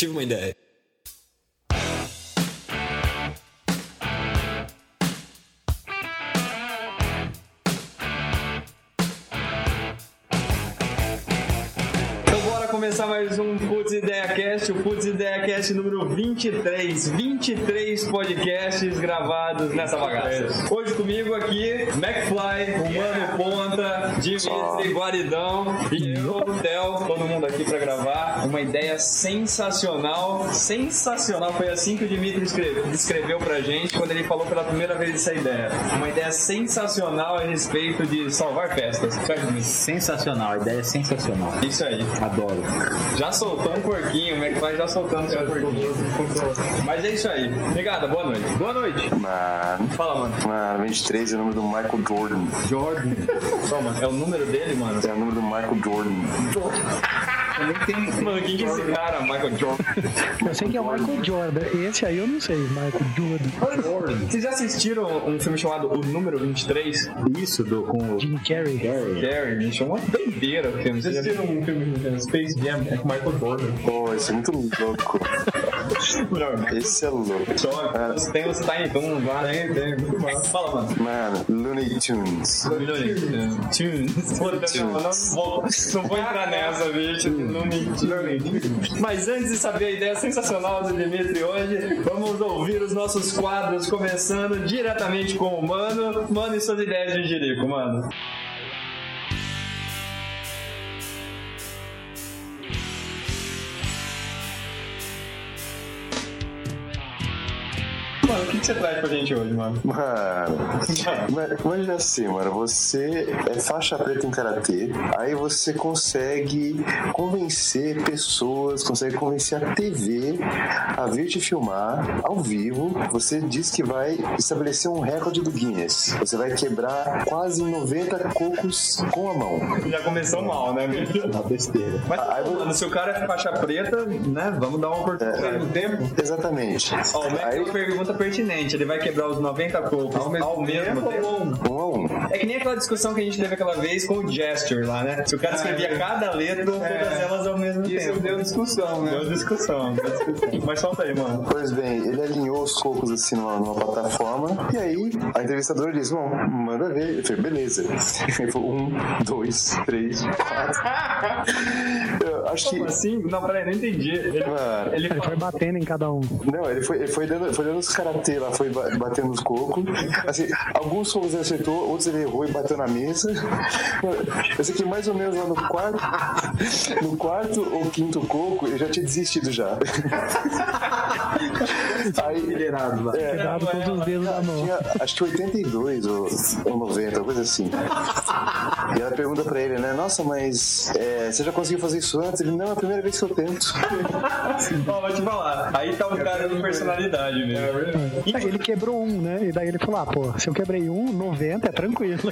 tive uma ideia. Então bora começar mais um Cast, o Putz Ideia Cast número 23. 23 podcasts gravados nessa bagaça. Hoje comigo aqui, McFly, o Mano Ponta, Dimitri Guaridão e eu, Theo, todo mundo aqui pra gravar. Uma ideia sensacional, sensacional. Foi assim que o Dimitri escreveu, descreveu pra gente quando ele falou pela primeira vez essa ideia. Uma ideia sensacional a respeito de salvar festas. Sensacional, a ideia é sensacional. Isso aí. Adoro. Já soltou um porquinho, McFly já soltando seu. Mas é isso aí. Obrigado, boa noite. Boa noite. Mano, Fala, mano. mano, 23 é o número do Michael Jordan. Jordan. Só, mano. É o número dele, mano? É o número do Michael Jordan. Mano, quem que é esse cara, Michael Jordan? Eu sei que é o Michael Jordan. Esse aí eu não sei, Michael Jordan. Vocês já assistiram um filme chamado O Número 23? Isso do, com o Jim Carrey. Gary, me chamou uma doideira o filme. Vocês já assistiram um filme Space Jam é com Michael Jordan? Pô, esse é muito louco. Esse é louco. Só, tem os Tiny Toons lá, né? Tem, muito massa. Fala, mano. Mano, Looney Tunes. Tunes. Não, não vou, não vou entrar nessa, bicho. Mas antes de saber a ideia sensacional do Dimitri hoje, vamos ouvir os nossos quadros, começando diretamente com o Mano. Mano e suas ideias de Jerico, mano. Mano, o que, você traz pra gente hoje, mano? Mano, imagina assim, mano, você é faixa preta em karatê, aí você consegue convencer pessoas, consegue convencer a TV a vir te filmar ao vivo. Você diz que vai estabelecer um recorde do Guinness. Você vai quebrar quase 90 cocos com a mão. Já começou mal, né, bicho? Uma besteira. Mas, Aí mano, se o cara é faixa preta, né, vamos dar uma oportunidade no tempo. Exatamente. Ó, o Mac Aí, pergunta pertinente. Ele vai quebrar os 90 cocos ao mesmo, tempo? um a um. É que nem aquela discussão que a gente teve aquela vez com o Gesture lá, né? Se o cara escrevia cada letra, todas elas ao mesmo tempo. Isso deu discussão, né? Deu discussão, deu discussão. Mas solta aí, mano. Pois bem, ele alinhou os cocos assim numa, numa plataforma e aí a entrevistadora disse: Bom, manda ver. Eu falei: Beleza. Ele falou: Um, dois, três, quatro. Eu acho que. Como assim? Não, peraí, não entendi. Ele, Mano, ele Ele foi batendo em cada um. não, ele foi, ele foi, dando, foi dando os karatê lá, foi ba- batendo os cocos. Assim, alguns cocos ele acertou, outros ele errou e bateu na mesa. Eu sei que mais ou menos lá no quarto, no quarto ou quinto coco, ele já tinha desistido já. Aí, Liderado lá. é, Cuidado com os dedos da mão. tinha acho que 82 ou, ou 90, coisa assim. E ela pergunta pra ele, né? Nossa, mas é, você já conseguiu fazer isso antes? Ele, não, é a primeira vez que eu tento. ó, vou te falar. Aí tá o cara de personalidade mesmo. Aí Ele quebrou um, né? E daí ele falou: ah, pô, se eu quebrei um, 90 é tranquilo.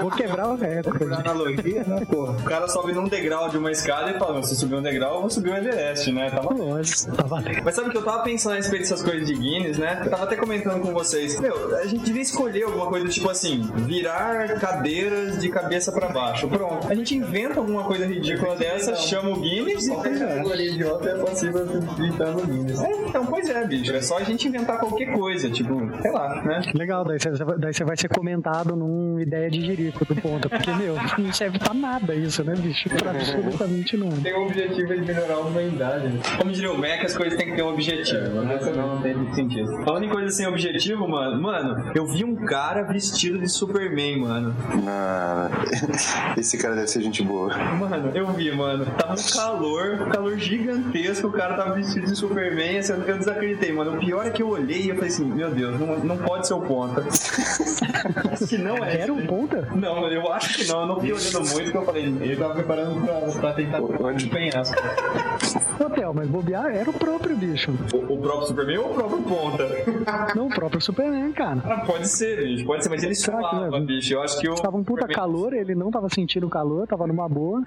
Vou quebrar o recorde. analogia, né, porra? O cara sobe num degrau de uma escada e fala, se subir um degrau, eu vou subir o Everest, né? Tava Lógico, tá valendo. Mas sabe que eu tava pensando a respeito dessas coisas de Guinness, né? Eu tava até comentando com vocês. Meu, a gente devia escolher alguma coisa tipo assim, virar cadeiras de cabeça pra baixo. Pronto. A gente inventa alguma coisa ridícula dessa, chama o Guinness e idiota é possível entrar no Guinness. É, então, pois é, bicho. É só a gente inventar qualquer coisa, tipo, sei lá, né? Legal, daí você, daí você vai ser comentado num ideia de jerico do ponta. Porque, meu, não serve pra nada isso, né, bicho? Pra absolutamente nada. Tem o objetivo de melhorar a humanidade. né? Como diria o Mac, as coisas têm que ter um objetivo. Né? Senão não tem muito sentido. Falando em coisa sem objetivo, mano, mano, eu vi um cara vestido de Superman, mano. Ah, esse cara deve ser gente boa. Mano, eu vi, mano. Tava um calor, um calor gigantesco, o cara tava vestido de Superman, assim, eu desacreditei, mano. O pior é que eu olhei e eu falei assim, meu Deus, não, não pode ser o ponta. Se não é. Era um ponta? Não, eu acho que não, eu não fiquei olhando muito, porque eu falei, ele tava preparando pra, pra tentar Onde- de penhasco. Hotel, mas bobear era o próprio bicho. O, o próprio Superman ou o próprio ponta? Não, o próprio Superman, cara. Ah, pode ser, bicho. Pode ser, mas ele Será que suava, não é? bicho. Eu acho que o. Tava um puta calor, ele não tava sentindo calor, tava numa boa.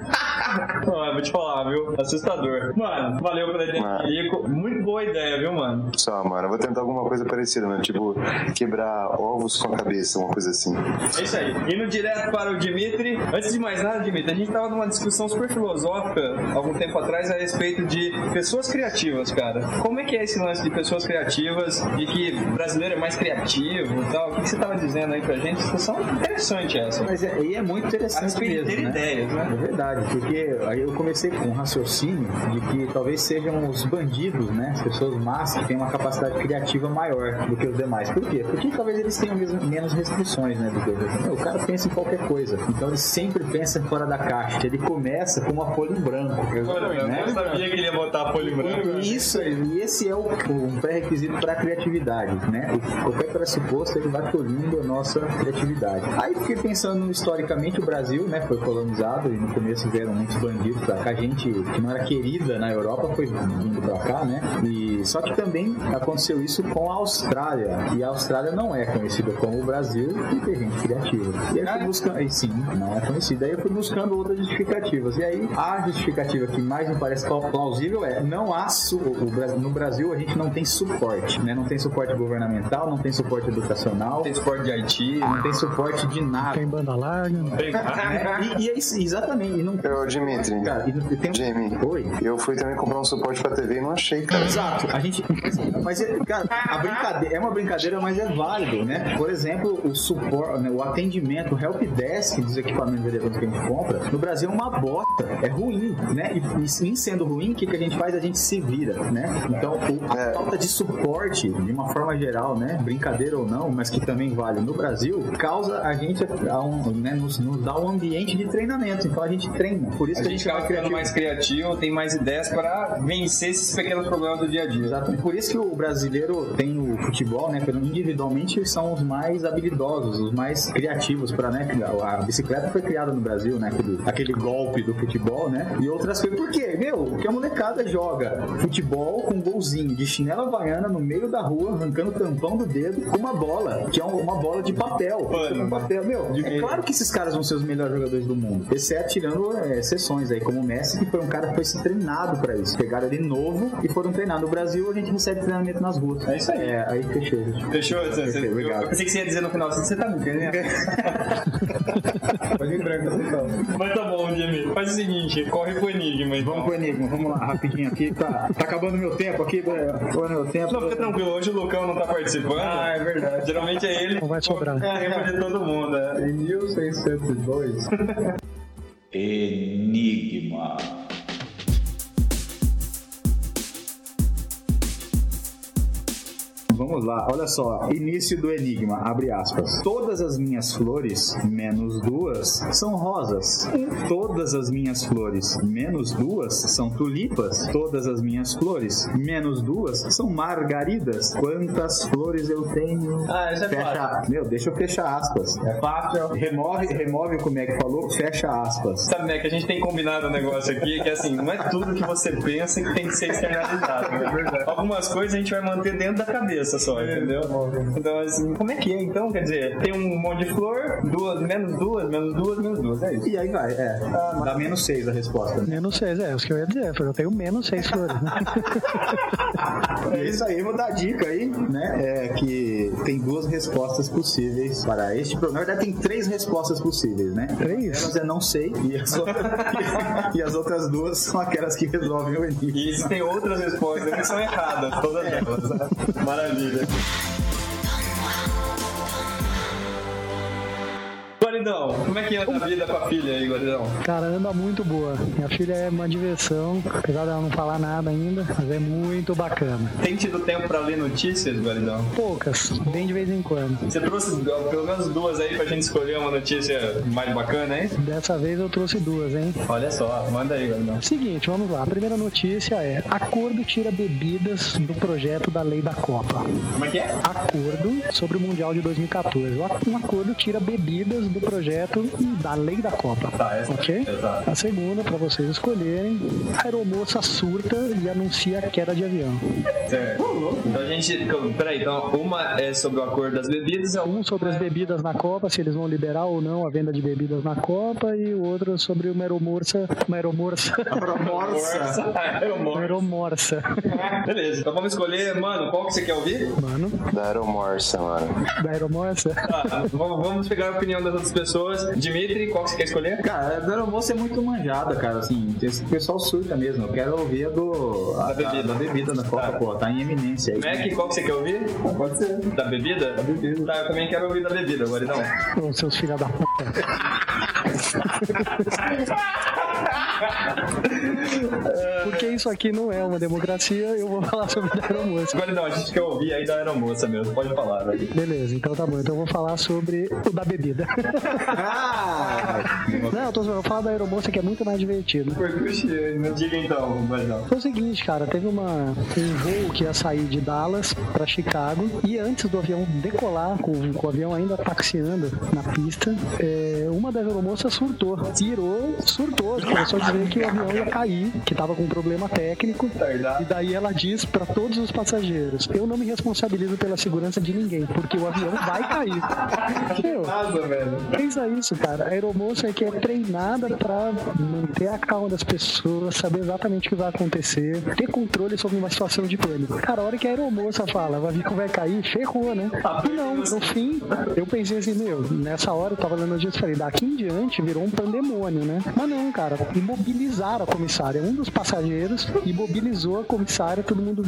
Não, eu vou te falar, viu? Assustador. Mano, valeu pela ideia, Ah. Muito boa ideia, viu, mano? Só, mano, eu vou tentar alguma coisa parecida, mano. Tipo, quebrar ovos com a cabeça, uma coisa assim. É isso aí. Indo direto para o Dimitri. Antes de mais nada, Dimitri, a gente tava numa discussão super filosófica algum tempo atrás a respeito de pessoas criativas, cara. Como é que é esse lance de pessoas criativas, de que brasileiro é mais criativo e tal? O que você tava dizendo aí pra gente? Discussão interessante essa. Mas é, e é muito A interessante respeito de mesmo, ter né? ideias, né? É verdade, porque aí eu comecei com um raciocínio de que talvez sejam os bandidos, né? As pessoas más que têm uma capacidade criativa maior do que os demais. Por quê? Porque talvez eles tenham mesmo- menos restrições, né? Do que os O cara pensa em qualquer coisa. Então ele sempre pensa fora da caixa. Ele começa com uma folha em branco. Eu né? não sabia que ele ia botar folha. E Isso, e esse é o, o pré-requisito para a criatividade, né? O- Qualquer pressuposto ele vai tolhindo a nossa criatividade. Aí fiquei pensando historicamente o Brasil, né, foi colonizado e no começo vieram muitos bandidos pra cá, gente que não era querida na Europa foi vindo pra cá, né? E só que também aconteceu isso com a Austrália e a Austrália não é conhecida como o Brasil e tem gente criativa. E aí eu fui buscando, e sim, não é conhecida. Aí eu fui buscando outras justificativas. E aí a justificativa que mais me parece plausível é não há su- o Brasil- no Brasil a gente não tem suporte, né? Não tem suporte governamental, não tem suporte educacional, Tem esporte de Haiti. não tem suporte de nada. Tem banda larga. Tem... né? E, e é isso, exatamente. E não Eu, Dimitri, Cara, e não- e tem Jamie. Oi. eu fui também comprar um suporte pra TV e não achei, cara. Exato. A gente. Mas, é, cara, a brincadeira é uma brincadeira, mas é válido, né? Por exemplo, o suporte, né, o atendimento, o help desk dos equipamentos eletrônicos que a gente compra, no Brasil é uma bosta, é ruim, né? E, e sendo ruim, o que, que a gente faz? A gente se vira, né? Então, a É. falta de suporte, de uma forma geral, né? Brincadeira ou não, mas que também vale no Brasil, causa a gente a um, né, nos, nos dá um ambiente de treinamento. Então a gente treina. Por isso A que a gente acaba vai ficando mais criativo, tem mais ideias para vencer esses pequenos problemas do dia a dia. Exato. E por isso que o brasileiro tem o futebol, né? pelo- Individualmente são os mais habilidosos, os mais criativos para, né? A bicicleta foi criada no Brasil, né? Aquele, aquele golpe do futebol, né? E outras coisas. Por quê? Meu, porque a molecada joga futebol com um golzinho de chinela havaiana no meio da rua, arrancando o tampão do dedo com uma bola, que é uma bola de papel. Pano. Um papel. Meu, é claro que esses caras vão ser os melhores jogadores do mundo. Exceto tirando é, exceções aí, como o Messi, que foi um cara que foi se treinado pra isso. Pegaram ele novo e foram treinar. No Brasil, a gente recebe treinamento nas ruas. É isso aí. É, aí fechou. Fechou? Você, você, Perfeito, eu, obrigado. eu pensei que você ia dizer no final, você tá me entendendo? Pode ir branco, então. Mas tá bom, Jimmy. Faz o seguinte, corre pro enigma. Então. Vamos pro Enigma, vamos lá, rapidinho aqui. Tá, tá acabando meu tempo aqui, né? Acabando meu tempo. Não, fica tranquilo, hoje o Lucão não tá participando. Ah, é verdade. Geralmente é ele. Não vai sobrar. É, tempo de todo mundo. É. Em 1602, Enigma. Vamos lá, olha só. Início do enigma, abre aspas. Todas as minhas flores, menos duas, são rosas. Todas as minhas flores, menos duas, são tulipas. Todas as minhas flores, menos duas, são margaridas. Quantas flores eu tenho? Ah, isso é Fecha, meu, deixa eu fechar aspas. É fácil. Remove, remove como é que falou, fecha aspas. Sabe, né, que a gente tem combinado um negócio aqui, que assim, não é tudo que você pensa que tem que ser externalizado. Né? Algumas coisas a gente vai manter dentro da cabeça só, entendeu? Então, assim, como é que é? Então, quer dizer, tem um monte de flor, duas, menos duas, menos duas, menos duas, é isso. E aí vai, é. Dá menos seis a resposta. né? Menos seis, é, isso que eu ia dizer. Eu tenho menos seis flores. né? É isso aí, vou dar a dica aí, né? É que tem duas respostas possíveis para este problema. Na verdade, tem três respostas possíveis, né? Três? Elas é não sei e as, outras, e as outras duas são aquelas que resolvem o enigma. E existem outras respostas que são erradas, todas elas. né? Maravilha. Guaridão, como é que anda a vida com a filha aí, Guaridão? Cara, anda muito boa. Minha filha é uma diversão, apesar dela não falar nada ainda, mas é muito bacana. Tem tido tempo pra ler notícias, Guaridão? Poucas, bem de vez em quando. Você trouxe pelo menos duas aí pra gente escolher uma notícia mais bacana, hein? Dessa vez eu trouxe duas, hein? Olha só, manda aí, Guaridão. Seguinte, vamos lá. A primeira notícia é: Acordo tira bebidas do projeto da lei da Copa. Como é que é? Acordo sobre o Mundial de 2014. Um acordo tira bebidas do projeto da lei da Copa. Tá, essa- ok? exato. A segunda, para vocês escolherem, a aeromoça surta e anuncia a queda de avião. Certo. Então a gente. Peraí, então uma é sobre o acordo das bebidas, a Um sobre as bebidas na Copa, se eles vão liberar ou não a venda de bebidas na Copa, e o outro sobre uma aeromorça. Uma aeromorça. É Morsa. aeromorça. Beleza, então vamos escolher, mano, qual que você quer ouvir? Mano, Da Aeromorsa, mano. da aeromorça. Tá, vamos vamos pegar a opinião das outras pessoas. Dimitri, qual que você quer escolher? Cara, a da aeromoça é muito manjada, cara, assim, esse pessoal surta mesmo. Eu quero ouvir a do. A, Da bebida. Da, da bebida da Copa, Tá. pô, tá em eminência aí. Mac, qual que você quer ouvir? Pode ser. Da bebida? Da bebida. Tá, eu também quero ouvir da bebida, agora então. Ô, seus filhos da puta. Porque isso aqui não é uma democracia, eu vou falar sobre a aeromoça. Agora não, a gente quer ouvir aí da aeromoça mesmo, pode falar, velho. Beleza, então tá bom. Então eu vou falar sobre o da bebida. Ah! Não, eu tô zoando, eu vou falar da aeromoça que é muito mais divertido. Não diga então, mas não. Foi o seguinte, cara, teve uma, um voo que ia sair de Dallas pra Chicago e antes do avião decolar, com, com o avião ainda taxiando na pista, é, uma das aeromoças surtou, tirou, surtou, começou a dizer que o avião ia cair, que tava com um problema técnico. E daí ela diz pra todos os passageiros: Eu não me responsabilizo pela segurança de ninguém, porque o avião vai cair. Meu. Pensa isso, cara. A aeromoça é que é treinada pra manter a calma das pessoas, saber exatamente o que vai acontecer, ter controle sobre uma situação de pânico. Cara, a hora que a aeromoça fala, vai vir que vai cair, ferrou, né? E não, no fim, eu pensei assim, meu, nessa hora eu tava lendo disso e falei, daqui em diante virou um pandemônio, né? Mas não, cara, imobilizaram a comissária. Um dos passageiros imobilizou a comissária, todo mundo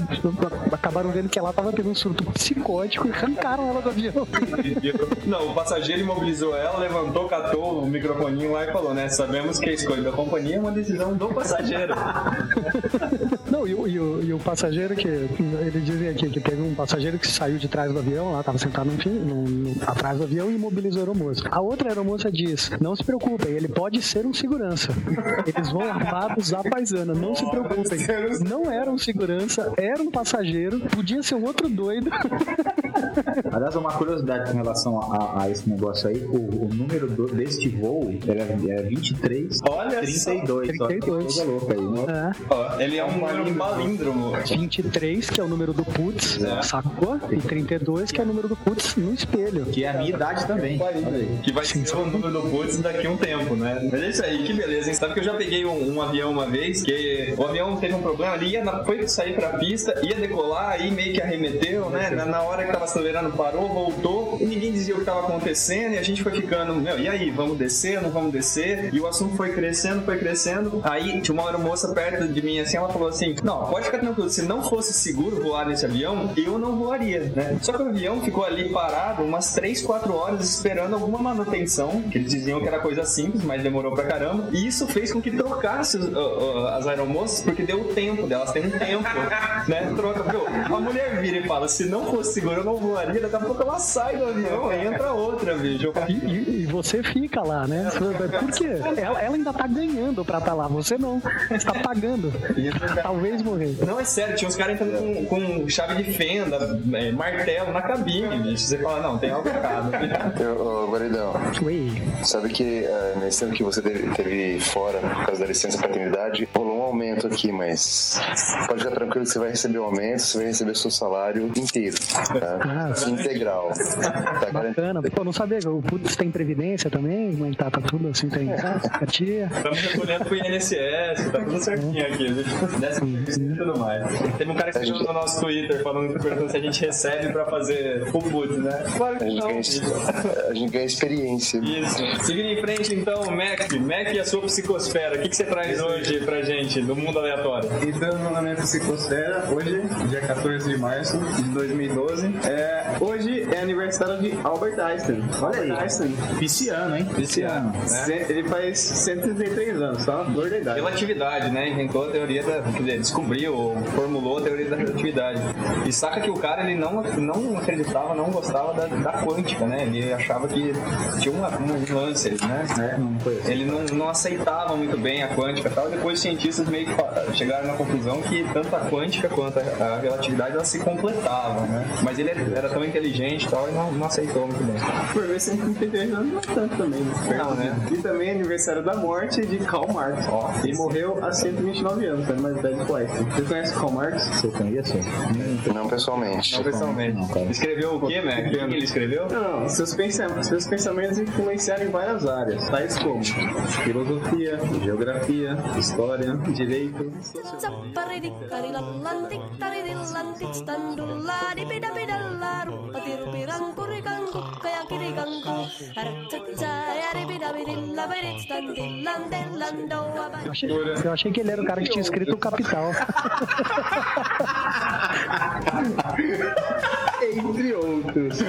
acabaram vendo que ela tava tendo um surto psicótico e arrancaram ela do avião. Não, o passageiro imobilizou ela, levantou, catou o microfoninho lá e falou, né? Sabemos que a escolha da companhia é uma decisão do passageiro. Não, e o, e o- e o passageiro que. Eles dizem aqui que teve um passageiro que saiu de trás do avião, lá, tava sentado no no, no- atrás do avião e imobilizou a aeromoça. A outra aeromoça diz: Não se preocupem, ele pode ser um segurança. Eles vão armados à paisana, não se preocupem. Não era um segurança, era um passageiro, podia ser um outro doido. Aliás, uma curiosidade com relação a, a esse negócio aí, o, o número do, deste voo era, era 23 Olha 32. Olha que 32. coisa louca aí, né? É. Ó, ele é um número palíndromo. 23, que é o número do putz, É. sacou? E 32, que é o número do putz no espelho. Que é a minha idade também. Que vai ser o número do Putz daqui a um tempo, né? Mas é isso aí, que beleza, hein? Sabe que eu já peguei um, um avião uma vez, que o avião teve um problema ali, ia na- foi sair pra pista, ia decolar, aí meio que arremeteu, né? Na, na hora que tava acelerando, parou, voltou, e ninguém dizia o que tava acontecendo, e a gente foi ficando, meu, e aí, vamos descer, não vamos descer? E o assunto foi crescendo, foi crescendo. Aí tinha uma aeromoça perto de mim, assim, ela falou assim: Não, pode ficar tranquilo, se não fosse seguro voar nesse avião, eu não voaria, né? Só que o avião ficou ali parado umas 3, 4 horas esperando alguma manutenção, que eles diziam que era coisa simples, mas demorou pra caramba. E isso fez com que trocasse ó, as aeromoças, porque deu o tempo delas, tem um tempo, né? Troca, meu, a mulher vira e fala: Se não fosse seguro, eu não voaria. Daqui a pouco ela sai do avião, aí entra outra, bicho. E, e- e você fica lá, né? Por quê? Ela, ela ainda tá ganhando pra estar lá, você não. Você tá pagando. Talvez morrer. Não, é sério, tinha uns caras entrando com, com chave de fenda, é, martelo na cabine, bicho. Você fala, não, tem algo errado. Ô, Guaridão, Ui. sabe que eh, nesse tempo que você teve, teve fora, causa da licença paternidade, rolou aumento aqui, mas pode ficar tranquilo que você vai receber o aumento, você vai receber seu salário inteiro, tá? Ah, Integral. Tá. Bacana. Pô, não sabia. O Putz tem previdência também? Como é tá? Tá tudo assim? Tem tia? Estamos recolhendo pro INSS, tá tudo certinho aqui. Décimo terceiro e tudo mais. Teve um cara que escreveu no nosso Twitter falando perguntando se a gente recebe pra fazer o put, né? Claro A que gente, não. ganha, a gente ganha experiência. Isso. Seguindo em frente, então, Mac. Mac e a sua psicosfera. O que, que você traz hoje pra gente do mundo aleatório? Entrando no momento Psicosfera, hoje, dia 14 de março de 2012, é, hoje é aniversário de Albert Einstein. Olha aí. Einstein. Pisciano, hein? Pisciano, né? Ele faz 133 anos, uma flor da idade. Relatividade, né? Inventou a teoria da. Quer dizer, descobriu ou formulou a teoria da relatividade. E saca que o cara ele não, não acreditava, não gostava da, da quântica, né? Ele achava que tinha uma, um lance, né? É, não assim. Ele não, não aceitava muito bem a quântica e tal. Depois os cientistas meio que chegaram na conclusão que tanto a quântica quanto a, a relatividade elas se completavam, né? Mas ele era tão inteligente e tal e não, não aceitou muito bem. Por ver se não entendendo bastante também. Não, né? E também é aniversário da morte de Karl Marx. Ó, Ele morreu há 129 anos, é mais velho que o Einstein. Você conhece Karl Marx? Você conhece? Não pessoalmente. Não pessoalmente. Não, cara. Escreveu o quê, Mac? O que ele escreveu? Não, seus pensamentos, seus pensamentos influenciaram em várias áreas, tais como filosofia, geografia, história, direito, Eu achei, que ele era o cara que tinha escrito o Capital. entre outros.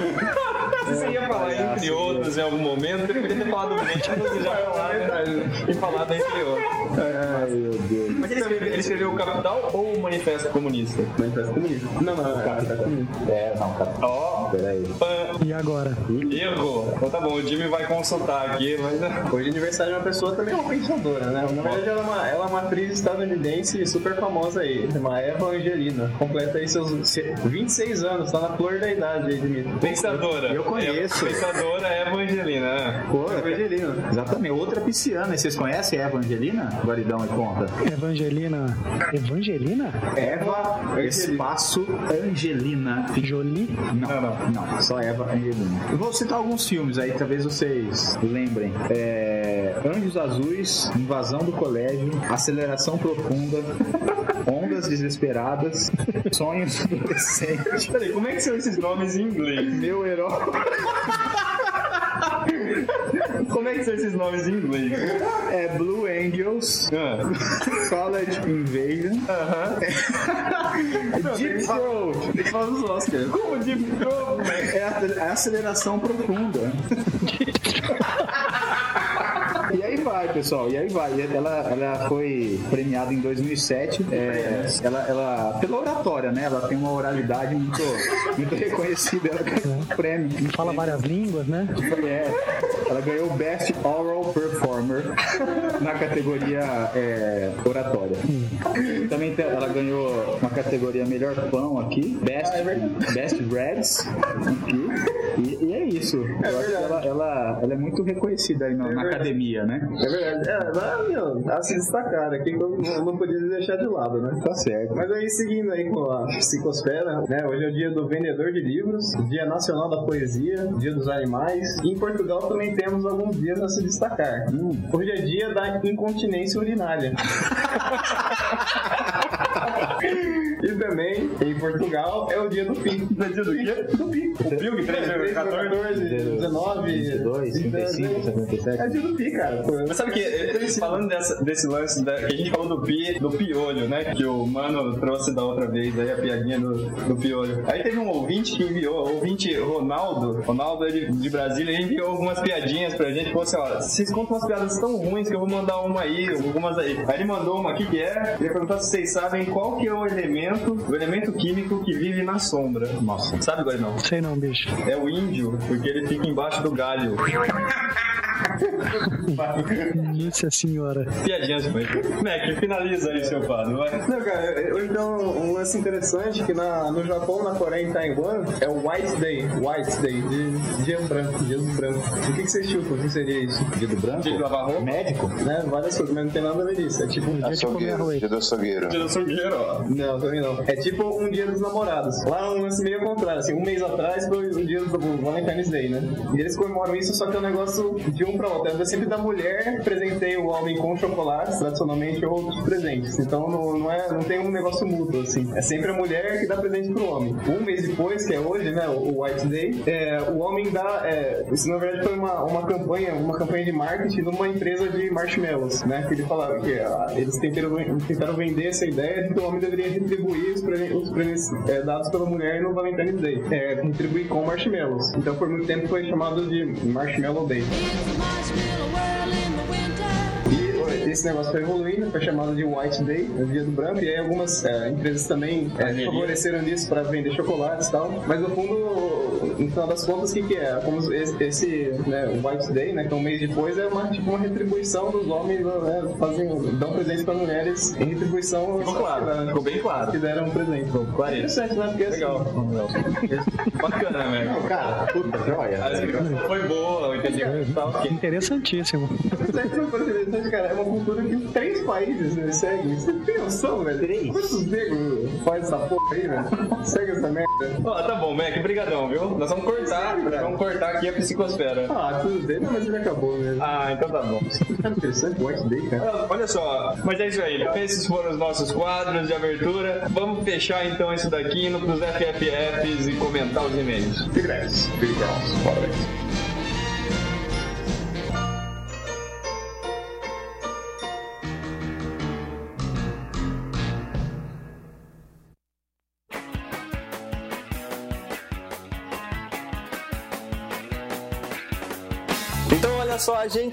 Você ia falar entre outros em algum momento, você podia ter falado e já falar, né? E falado entre outros. Ai, meu Deus. Mas ele escreveu, ele escreveu o Capital ou o Manifesto Comunista? Manifesto comunista. Não, não, é Manifesto comunista. É, não, cara. Ó, Peraí. pan, E agora? erro. Então tá bom, o Jimmy vai consultar aqui, mas... né? Hoje é aniversário de uma pessoa também é uma pensadora, né? Na verdade, ela é uma, ela é uma atriz estadunidense super famosa aí, uma Eva Angelina. Completa aí seus 26 anos, tá na flor da idade aí, Dimitri. Pensadora. Eu conheço. É, pensadora é Evangelina. né? Pô, Eva Angelina. Exatamente, outra pisciana. Vocês conhecem a Eva Angelina? Guaridão e conta. Evangelina. Evangelina? Eva Espaço Angelina. Jolie? Não, não, não, só Eva Angelina. Eu vou citar alguns filmes aí, talvez vocês lembrem. É, Anjos Azuis, Invasão do Colégio, Aceleração Profunda, Ondas Desesperadas, Sonhos Adolescentes, Peraí, como é que são esses nomes em inglês? Meu Herói. Como é que são esses nomes em inglês? É Blue Angels, Ah. College Invasion, Deep Throat. Tem que falar dos Oscars. Como Deep Throat? É é a aceleração profunda. E aí vai, pessoal, e aí vai. E Ela, ela foi premiada em 2007. é, ela, ela, pela oratória, né? Ela tem uma oralidade muito, muito reconhecida. Ela ganhou um prêmio. Fala várias línguas, né? É, ela ganhou o Best Oral Performer na categoria é, oratória. Também te- ela ganhou uma categoria Melhor Pão aqui, Best, Best Breads aqui. E, e é isso. Eu acho que ela, ela, ela é muito reconhecida aí na, na academia, né? É verdade. É, ela, meu, a se destacar aqui eu não podia deixar de lado, né? Tá certo. Mas aí, seguindo aí com a psicosfera, né? Hoje é o dia do vendedor de livros, dia nacional da poesia, dia dos animais. E em Portugal também temos alguns dias a se destacar. Hoje é dia da incontinência urinária. e também, em Portugal, é o dia do pi. Do quê? Do pi. O que 3, 14. 14, 19, 22, 35, É 77. dia do pi, cara. Mas sabe que, falando dessa- desse lance, da- que a gente falou do, pi, do piolho, né? Que o mano trouxe da outra vez aí a piadinha do, do piolho. Aí teve um ouvinte que enviou, ouvinte Ronaldo, Ronaldo é de, de Brasília, ele enviou algumas piadinhas pra gente. Falou assim: ó, vocês contam umas piadas tão ruins que eu vou mandar uma aí, algumas aí. Aí ele mandou uma aqui que é, ele perguntou se vocês sabem qual que é o elemento, o elemento químico que vive na sombra. Nossa. Sabe, Guarinão? Sei não, bicho. É o índio, porque ele fica embaixo do galho. Nossa senhora. Piadinhas, mãe. Mac, finaliza aí, seu padre, vai. Não, cara, eu- então um lance interessante que na, no Japão, na Coreia e em Taiwan é o White Day, White Day, de dia branco, dia do branco. O que, que você chupa? O que seria isso? Dia do branco? Dia de lavar roupa? Médico? Né? Várias coisas, mas não tem nada a ver disso. É tipo. Dia de comer arroz. dia do açougueiro. Dia do açougueiro, ó. Não, também não. É tipo um dia dos namorados. Lá é um lance meio contrário. Assim, um mês atrás foi o dia do Valentine's Day, né? E eles comemoram isso, só que é um negócio de um pra outro. É sempre da mulher presenteia o homem com chocolates, tradicionalmente, ou outros presentes. Então não, não, é, não tem um negócio mútuo, assim. É sempre a mulher que dá presente pro homem. Um mês depois, que é hoje, né? O White Day, é, o homem dá. É, isso na verdade foi uma, uma campanha, uma campanha de marketing numa empresa de marshmallows, né? Que ele falava que ah, eles tentaram, tentaram vender essa ideia de que o homem deveria retribuir os prêmios, os é, dados pela mulher no Valentine's Day. É, retribuir com marshmallows. Então por muito tempo foi chamado de Marshmallow Day. It's a esse negócio foi evoluindo, foi chamado de White Day, o dia do branco, e aí algumas é, empresas também é, favoreceram nisso para vender chocolates e tal. Mas no fundo, no final das contas, o que, que é? Como esse, esse né, White Day, né, que é um mês depois, é uma, tipo, uma retribuição dos homens, né, fazem, dão presente para mulheres em retribuição. Ficou claro, que, ficou bem claro. Que deram um presente. Ficou É interessante, né? Porque assim, Legal. Bacana, velho. Não, cara, puta, joia. A explicação foi boa, entendeu? Tá. Interessantíssimo. Interessante, cara, é uma cultura que três países né, seguem. Você tem noção, velho? Três? Quantos negros fazem essa porra aí, velho? Segue essa merda. Ó, tá bom, Mac, brigadão, viu? Nós vamos cortar, vamos cortar aqui a psicosfera. Ah, tudo bem, não, mas ele acabou mesmo. Ah, então tá bom. Cara, interessante, White Day, cara. Ah, Olha só, mas é isso aí. Esses foram os nossos quadros de abertura. Vamos fechar então isso daqui indo pros FFFs e comentar os e-mails. Big Grass. Big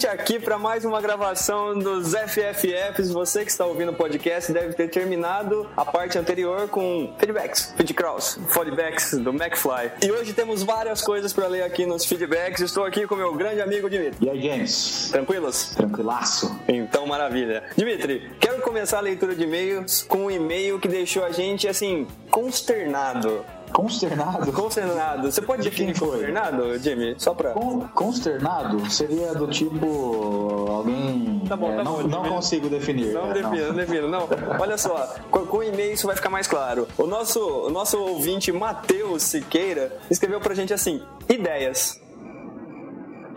aqui para mais uma gravação dos FFFs. Você que está ouvindo o podcast deve ter terminado a parte anterior com feedbacks, feedcross, feedbacks do McFly. E hoje temos várias coisas para ler aqui nos feedbacks. Estou aqui com meu grande amigo Dimitri. E aí, James? Tranquilos? Tranquilaço? Então, maravilha. Dimitri, quero começar a leitura de e-mails com um e-mail que deixou a gente, assim, consternado. Consternado? Consternado. Você pode De definir foi? consternado, Jimmy? Só pra... Con- consternado seria do tipo alguém. Tá bom, é, tá não, bom, não Jimmy. consigo definir. Não é, defino, não defino. Não, olha só, com, com o e-mail isso vai ficar mais claro. O nosso, o nosso ouvinte, Matheus Siqueira, escreveu pra gente assim: ideias.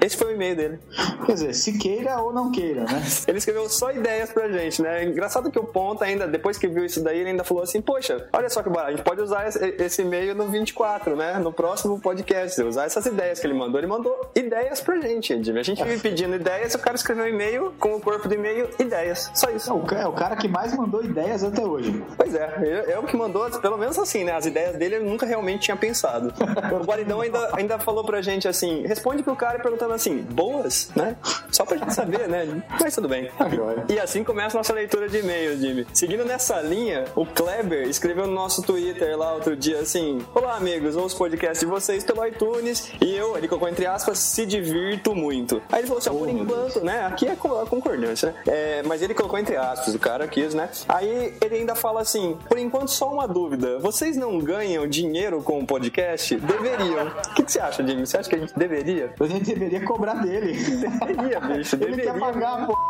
Esse foi o e-mail dele. Quer dizer, se queira ou não queira, né? Ele escreveu só ideias pra gente, né? Engraçado que o Ponta ainda, depois que viu isso daí, ele ainda falou assim, poxa, olha só que barato, a gente pode usar esse, e-mail no 24, né? No próximo podcast, usar essas ideias que ele mandou. Ele mandou ideias pra gente, Jimmy. A gente vive pedindo ideias, o cara escreveu um e-mail com o corpo do e-mail, ideias. Só isso. É o, é cara que mais mandou ideias até hoje. Pois é, é, o que mandou, pelo menos assim, né? As ideias dele ele nunca realmente tinha pensado. O Guaridão ainda, ainda falou pra gente assim: responde pro cara perguntando assim, boas, né? Só pra gente saber, né? Mas tudo bem. Tá. E assim começa a nossa leitura de e-mails, Jimmy. Seguindo nessa linha, o Kleber escreveu no nosso Twitter lá outro dia assim: Olá, amigos, ouço o podcast de vocês pelo iTunes e eu, ele colocou entre aspas, se divirto muito. Aí ele falou assim: ó, por enquanto, né? Aqui é a concordância, né? É, mas ele colocou entre aspas, o cara quis, né? Aí ele ainda fala assim: por enquanto, só uma dúvida. Vocês não ganham dinheiro com o podcast? Deveriam. O que, que você acha, Jimmy? Você acha que a gente deveria? A gente deveria cobrar dele. Deveria, bicho, Ele deveria. quer pagar, pô.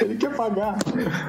Ele quer pagar.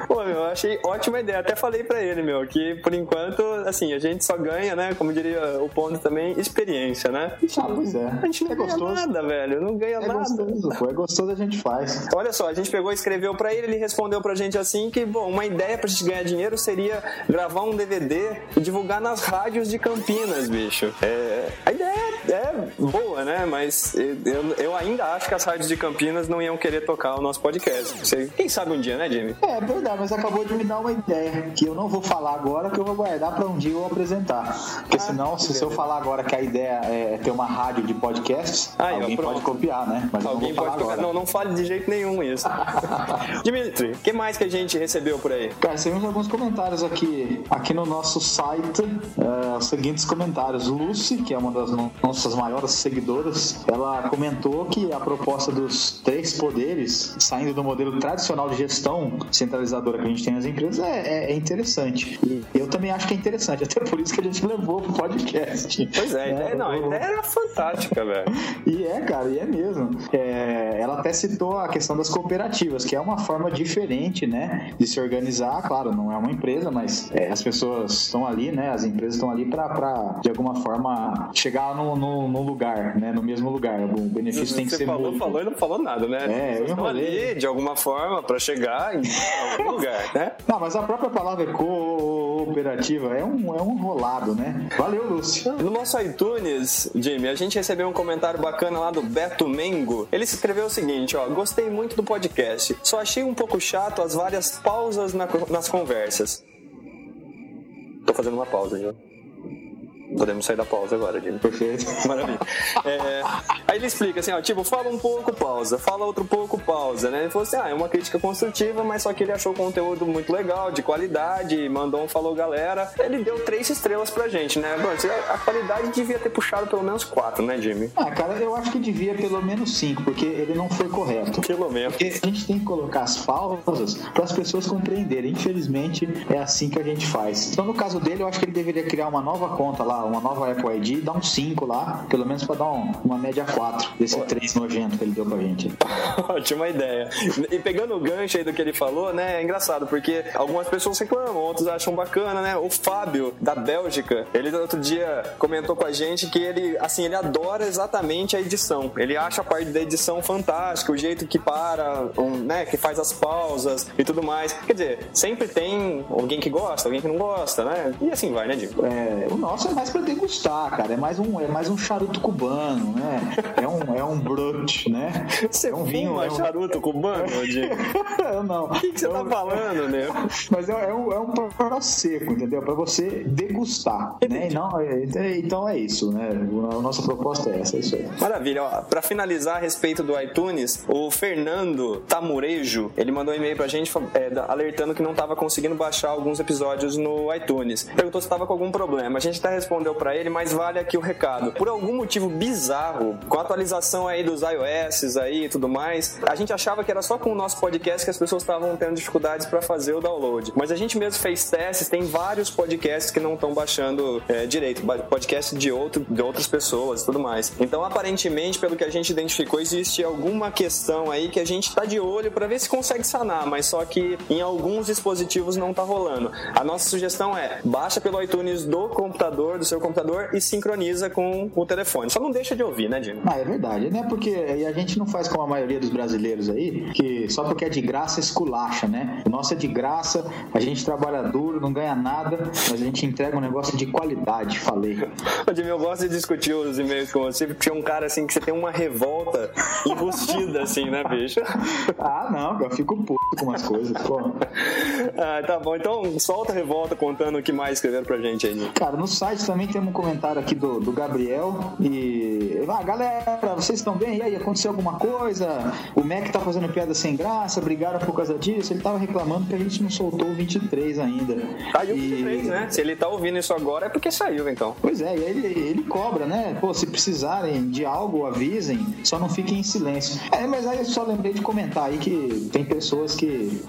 Pô, meu, eu achei ótima ideia. Até falei pra ele, meu, que por enquanto, assim, a gente só ganha, né? Como diria o ponto também, experiência, né? Ah, pois é. A gente não é ganha gostoso. nada, velho. Não ganha É nada. gostoso, pô. É gostoso a gente faz. Olha só, a gente pegou e escreveu pra ele, ele respondeu pra gente assim que, bom, uma ideia pra gente ganhar dinheiro seria gravar um DVD e divulgar nas rádios de Campinas, bicho. É, a ideia é boa, né? Mas eu, eu ainda acho que as rádios de Campinas não iam querer tocar o nosso podcast. Você- Quem sabe um dia, né, Jimmy? É, verdade, mas acabou de me dar uma ideia que eu não vou falar agora, que eu vou guardar pra um dia eu apresentar. Porque senão, se, eu falar agora que a ideia é ter uma rádio de podcasts, Aí, ó, alguém pronto. pode copiar, né? Mas Alguém pode agora. Não, não fale de jeito nenhum isso. Dimitri, o que mais que a gente recebeu por aí? Cara, temos alguns comentários aqui, aqui no nosso site. é, os seguintes comentários. Lucy, que é uma das no- nossas maiores seguidoras, ela comentou que a proposta dos três poderes, saindo do modelo tradicional de gestão centralizadora que a gente tem nas empresas, é, é- é interessante. E eu também acho que é interessante, até por isso que a gente levou pro podcast. Pois é, a ideia, não, a ideia era fantástica, velho. e é, cara, e é mesmo. É, ela até citou a questão das cooperativas, que é uma forma diferente, né, de se organizar. Claro, não é uma empresa, mas é, as pessoas estão ali, né, as empresas estão ali para, de alguma forma, chegar no, no, no lugar, né, no mesmo lugar. O benefício tem que Você ser falou, falou e não falou nada, né? É, eu enrolei. ali, de alguma forma, pra chegar em algum lugar, né? Não, mas a própria palavra cooperativa é um, é um rolado, né? Valeu, Lúcio. No nosso iTunes, Jimmy, a gente recebeu um comentário bacana lá do Beto Mengo. Ele escreveu o seguinte, ó, gostei muito do podcast, só achei um pouco chato as várias pausas na- nas conversas. Tô fazendo uma pausa, já. Podemos sair da pausa agora, Jimmy. Perfeito. Maravilha. É, aí ele explica assim, ó, tipo, fala um pouco, pausa, fala outro pouco, pausa, né? Ele falou assim, ah, é uma crítica construtiva, mas só que ele achou o conteúdo muito legal, de qualidade, mandou um falou galera. Ele deu três estrelas pra gente, né? Bom, a qualidade devia ter puxado pelo menos quatro, né, Jimmy? Ah, cara, eu acho que devia pelo menos cinco, porque ele não foi correto. Pelo menos. Porque a gente tem que colocar as pausas para as pessoas compreenderem. Infelizmente, é assim que a gente faz. Então, no caso dele, eu acho que ele deveria criar uma nova conta lá, uma nova Apple ID, dar um 5 lá, pelo menos para dar um, uma média 4 desse 3 nojento que ele deu pra gente. Ótima ideia. E pegando o gancho aí do que ele falou, né, é engraçado, porque algumas pessoas reclamam, outros acham bacana, né? O Fábio, da Bélgica, ele outro dia comentou com a gente que ele, assim, ele adora exatamente a edição. Ele acha a parte da edição fantástica, o jeito que para, um, né, que faz as pausas e tudo mais. Quer dizer, sempre tem alguém que gosta, alguém que não gosta, né? E assim vai, né, Diego? É, o nosso é mais pra degustar, cara. É mais um, é mais um charuto cubano, né? É um, é um brut, né? Você é um vinho, é é um... charuto cubano, Diego? Eu não. O que, que você é tá falando, né? Mas é, é um, é um seco, entendeu? Pra você degustar, né? Não, é, então é isso, né? A nossa proposta é essa, é isso aí. Maravilha. Ó, pra finalizar a respeito do iTunes, o Fernando Tamurejo, ele mandou um e-mail pra gente é, alertando que não tava conseguindo baixar alguns episódios no iTunes. Perguntou se tava com algum problema. A gente até respondeu pra ele, mas vale aqui o recado. Por algum motivo bizarro, com a atualização aí dos iOS aí e tudo mais, a gente achava que era só com o nosso podcast que as pessoas estavam tendo dificuldades para fazer o download. Mas a gente mesmo fez testes, tem vários podcasts que não estão baixando é, direito, podcast de, outro, de outras pessoas e tudo mais. Então, aparentemente, pelo que a gente identificou, existe alguma questão aí que a gente está de olho para ver se consegue sanar, mas só que em alguns dispositivos não tá rolando. A nossa sugestão é baixa pelo iTunes do computador, do seu computador e sincroniza com o telefone. Só não deixa de ouvir, né, Jimmy? Ah, é verdade, né? Porque a gente não faz como a maioria dos brasileiros aí, que só porque é de graça esculacha, né? O nosso é de graça, a gente trabalha duro, não ganha nada, mas a gente entrega um negócio de qualidade, falei. Ô, Jimmy, eu gosto de discutir os e-mails com você, porque é um cara assim que você tem uma revolta enrustida, assim, né, bicho? Ah, não, eu fico puto com umas coisas, pô. Ah, tá bom, então solta a revolta contando o que mais escreveram pra gente aí. Cara, no site também tem um comentário aqui do, do Gabriel e. Ah, galera, vocês estão bem? E aí, aconteceu alguma coisa? O Mac tá fazendo piada sem graça, brigaram por causa disso. Ele tava reclamando que a gente não soltou o 23 ainda. Saiu o 23, né? Se ele tá ouvindo isso agora é porque saiu, então. Pois é, e ele, ele cobra, né? Pô, se precisarem de algo, avisem, só não fiquem em silêncio. É, mas aí eu só lembrei de comentar aí que tem pessoas que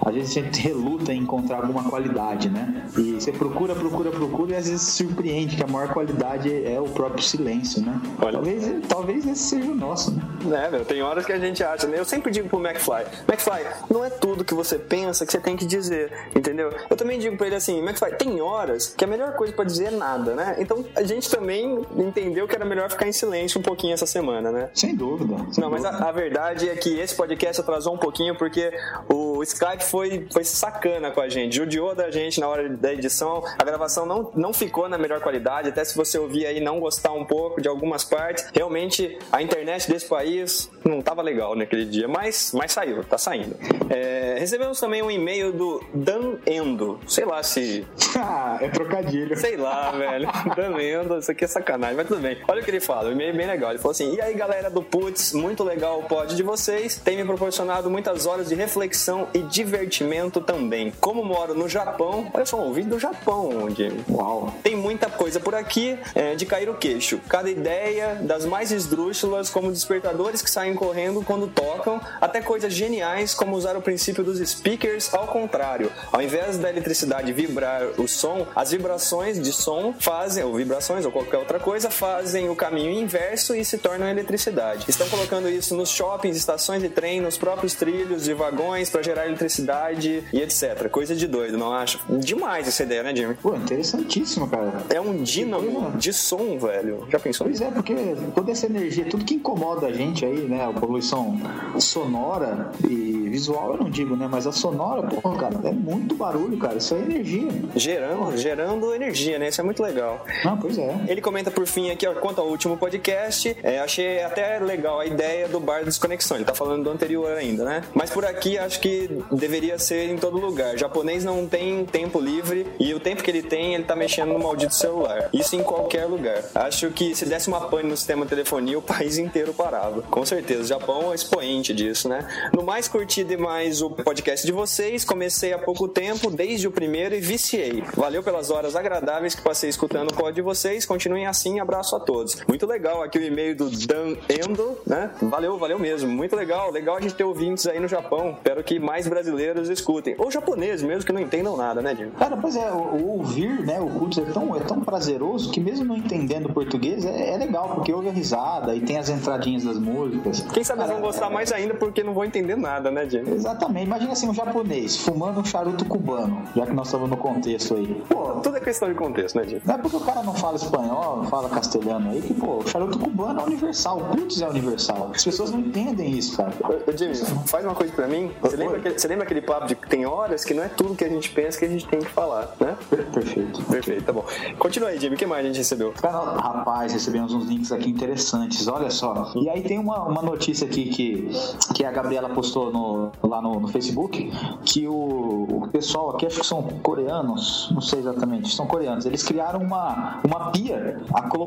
às vezes a gente reluta em encontrar alguma qualidade, né? E você procura, procura, procura e às vezes surpreende que a maior qualidade é o próprio silêncio, né? Olha. Talvez, talvez esse seja o nosso, né? É, meu, tem horas que a gente acha, né? Eu sempre digo pro McFly, McFly, não é tudo que você pensa que você tem que dizer, entendeu? Eu também digo pra ele assim, McFly, tem horas que a melhor coisa pra dizer é nada, né? Então a gente também entendeu que era melhor ficar em silêncio um pouquinho essa semana, né? Sem dúvida. sem Não, mas a, dúvida. a verdade é que esse podcast atrasou um pouquinho porque o Skype foi, foi sacana com a gente, judiou da gente na hora da edição, a gravação não, não ficou na melhor qualidade, até se você ouvir aí não gostar um pouco de algumas partes, realmente a internet desse país não tava legal naquele dia, mas, mas saiu, tá saindo. É, recebemos também um e-mail do Dan Endo, sei lá se Ah, é trocadilho. Sei lá, velho. Danendo, isso aqui é sacanagem, mas tudo bem. Olha o que ele fala, o e-mail é bem legal. Ele falou assim: E aí, galera do Putz, muito legal o pod de vocês. Tem me proporcionado muitas horas de reflexão e divertimento também. Como moro no Japão, olha só, um vídeo do Japão, Jimmy. Uau. Tem muita coisa por aqui é, de cair o queixo. Cada ideia, das mais esdrúxulas, como despertadores que saem correndo quando tocam, até coisas geniais, como usar o princípio dos speakers ao contrário. Ao invés da eletricidade vibrar o som, as vibrações de som fazem, ou vibrações ou qualquer outra coisa, fazem o caminho inverso e se tornam eletricidade. Estão colocando isso nos shoppings, estações de trem, nos próprios trilhos de vagões para gerar eletricidade e etc. Coisa de doido, não acho? Demais essa ideia, né, Jimmy? Pô, interessantíssimo, cara. É um dínamo de som, velho. Já pensou Pois é, porque toda essa energia, tudo que incomoda a gente aí, né? A poluição sonora e visual, eu não digo, né? Mas a sonora, pô, cara, é muito barulho, cara. Isso é energia. Gerando, gerando energia, né? Isso é muito legal. Ah, pois é. Ele comenta por fim aqui, ó, quanto ao último podcast, é, achei até legal a ideia do bar desconexão. Ele tá falando do anterior ainda, né? Mas por aqui acho que deveria ser em todo lugar. O japonês não tem tempo livre e o tempo que ele tem, ele tá mexendo no maldito celular. Isso em qualquer lugar. Acho que se desse uma pane no sistema de telefonia, o país inteiro parava. Com certeza. O Japão é expoente disso, né? No mais curtido mais o podcast de vocês, comecei há pouco tempo, desde o primeiro, e viciei. Valeu pelas horas agradáveis que passei escutando o pod de vocês. Continuem assim, abraço a todos. Muito legal aqui o e-mail do Dan Endo, né? Valeu, valeu mesmo. Muito legal. Legal a gente ter ouvintes aí no Japão. Espero que mais brasileiros escutem. Ou japoneses mesmo, que não entendam nada, né, Jimmy? Cara, pois é, o, o ouvir, né, o Putz é tão, é tão prazeroso que mesmo não entendendo português, é, é legal, porque ouve a risada e tem as entradinhas das músicas. Quem sabe eles vão gostar é- mais ainda porque não vão entender nada, né, Jimmy? Exatamente. Imagina assim, um japonês fumando um charuto cubano, já que nós estamos no contexto aí. Pô, Tudo é questão de contexto, né, Jimmy? não é porque o cara não fala espanhol, não fala castelhano aí, que, pô, o charuto cubano é universal, o putz é universal. As pessoas não entendem isso, cara. Ô, Jimmy, faz uma coisa pra mim. Você lembra, você lembra aquele papo de que tem horas que não é tudo que a gente pensa que a gente tem que falar, né? Perfeito. Perfeito, tá bom. Continua aí, Jimmy. O que mais a gente recebeu? Cara, rapaz, recebemos uns links aqui interessantes, olha só. E aí tem uma, uma notícia aqui que, que a Gabriela postou no, lá no, no Facebook, que o, o pessoal aqui, acho que são coreanos, não sei exatamente, são coreanos, eles criaram uma, uma pia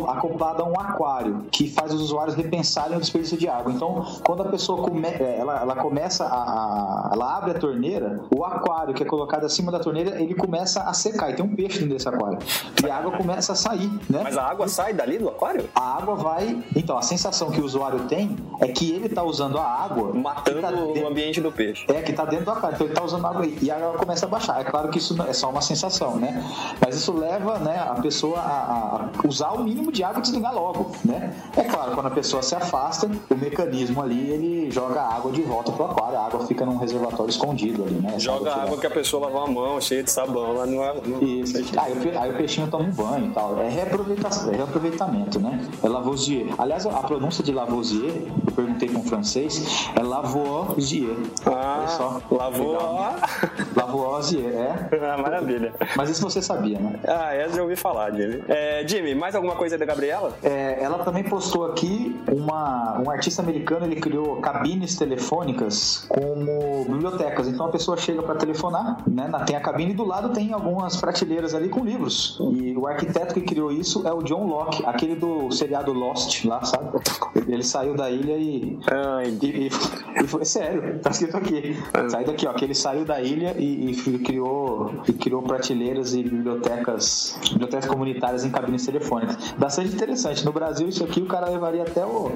acoplada a um aquário, que faz os usuários repensarem o desperdício de água. Então, quando a pessoa come, é, ela, ela começa a, a- Ela abre a torneira, o aquário que é colocado acima da torneira, ele começa a secar, e tem um peixe dentro desse aquário. E a água começa a sair, né? Mas a água sai dali do aquário? a água vai. Então, a sensação que o usuário tem é que ele tá usando a água. Matando que tá o dentro- ambiente do peixe. É, que tá dentro do aquário. Então ele tá usando água aí. E a água começa a baixar. É claro que isso é só uma sensação, né? Mas isso leva né, a pessoa a, a usar o mínimo de água e desligar logo, né? É claro, quando a pessoa se afasta, o mecanismo ali, ele joga a água de volta pro aquário. A água fica num reservatório escondido ali, né? Joga água que a pessoa lavou a mão, cheia de sabão lá no. no... isso. Aí, o aí o peixinho toma um banho e tal. É reaproveitação, é reaproveitamento, né? É Lavoisier. Aliás, a pronúncia de Lavoisier, eu perguntei com francês, é Lavoisier. Ah, Olha só. Lavoisier, é. Ah, maravilha. Mas isso você sabia, né? Ah, essa eu ouvi falar, Jimmy. É, Jimmy, mais alguma coisa da Gabriela? É, ela também postou aqui uma, um artista americano, ele criou cabines telefônicas como bibliotecas. Então a pessoa chega para telefonar, né? Tem a cabine e do lado tem algumas prateleiras ali com livros. E o arquiteto que criou isso é o John Locke, aquele do seriado Lost lá, sabe? Ele saiu da ilha e. Ai, E, e- foi sério, tá escrito aqui. Saiu daqui, ó, que ele saiu da ilha e, e criou, e criou prateleiras e bibliotecas, bibliotecas comunitárias em cabines telefônicas. Bastante interessante. No Brasil, isso aqui o cara levaria até o. o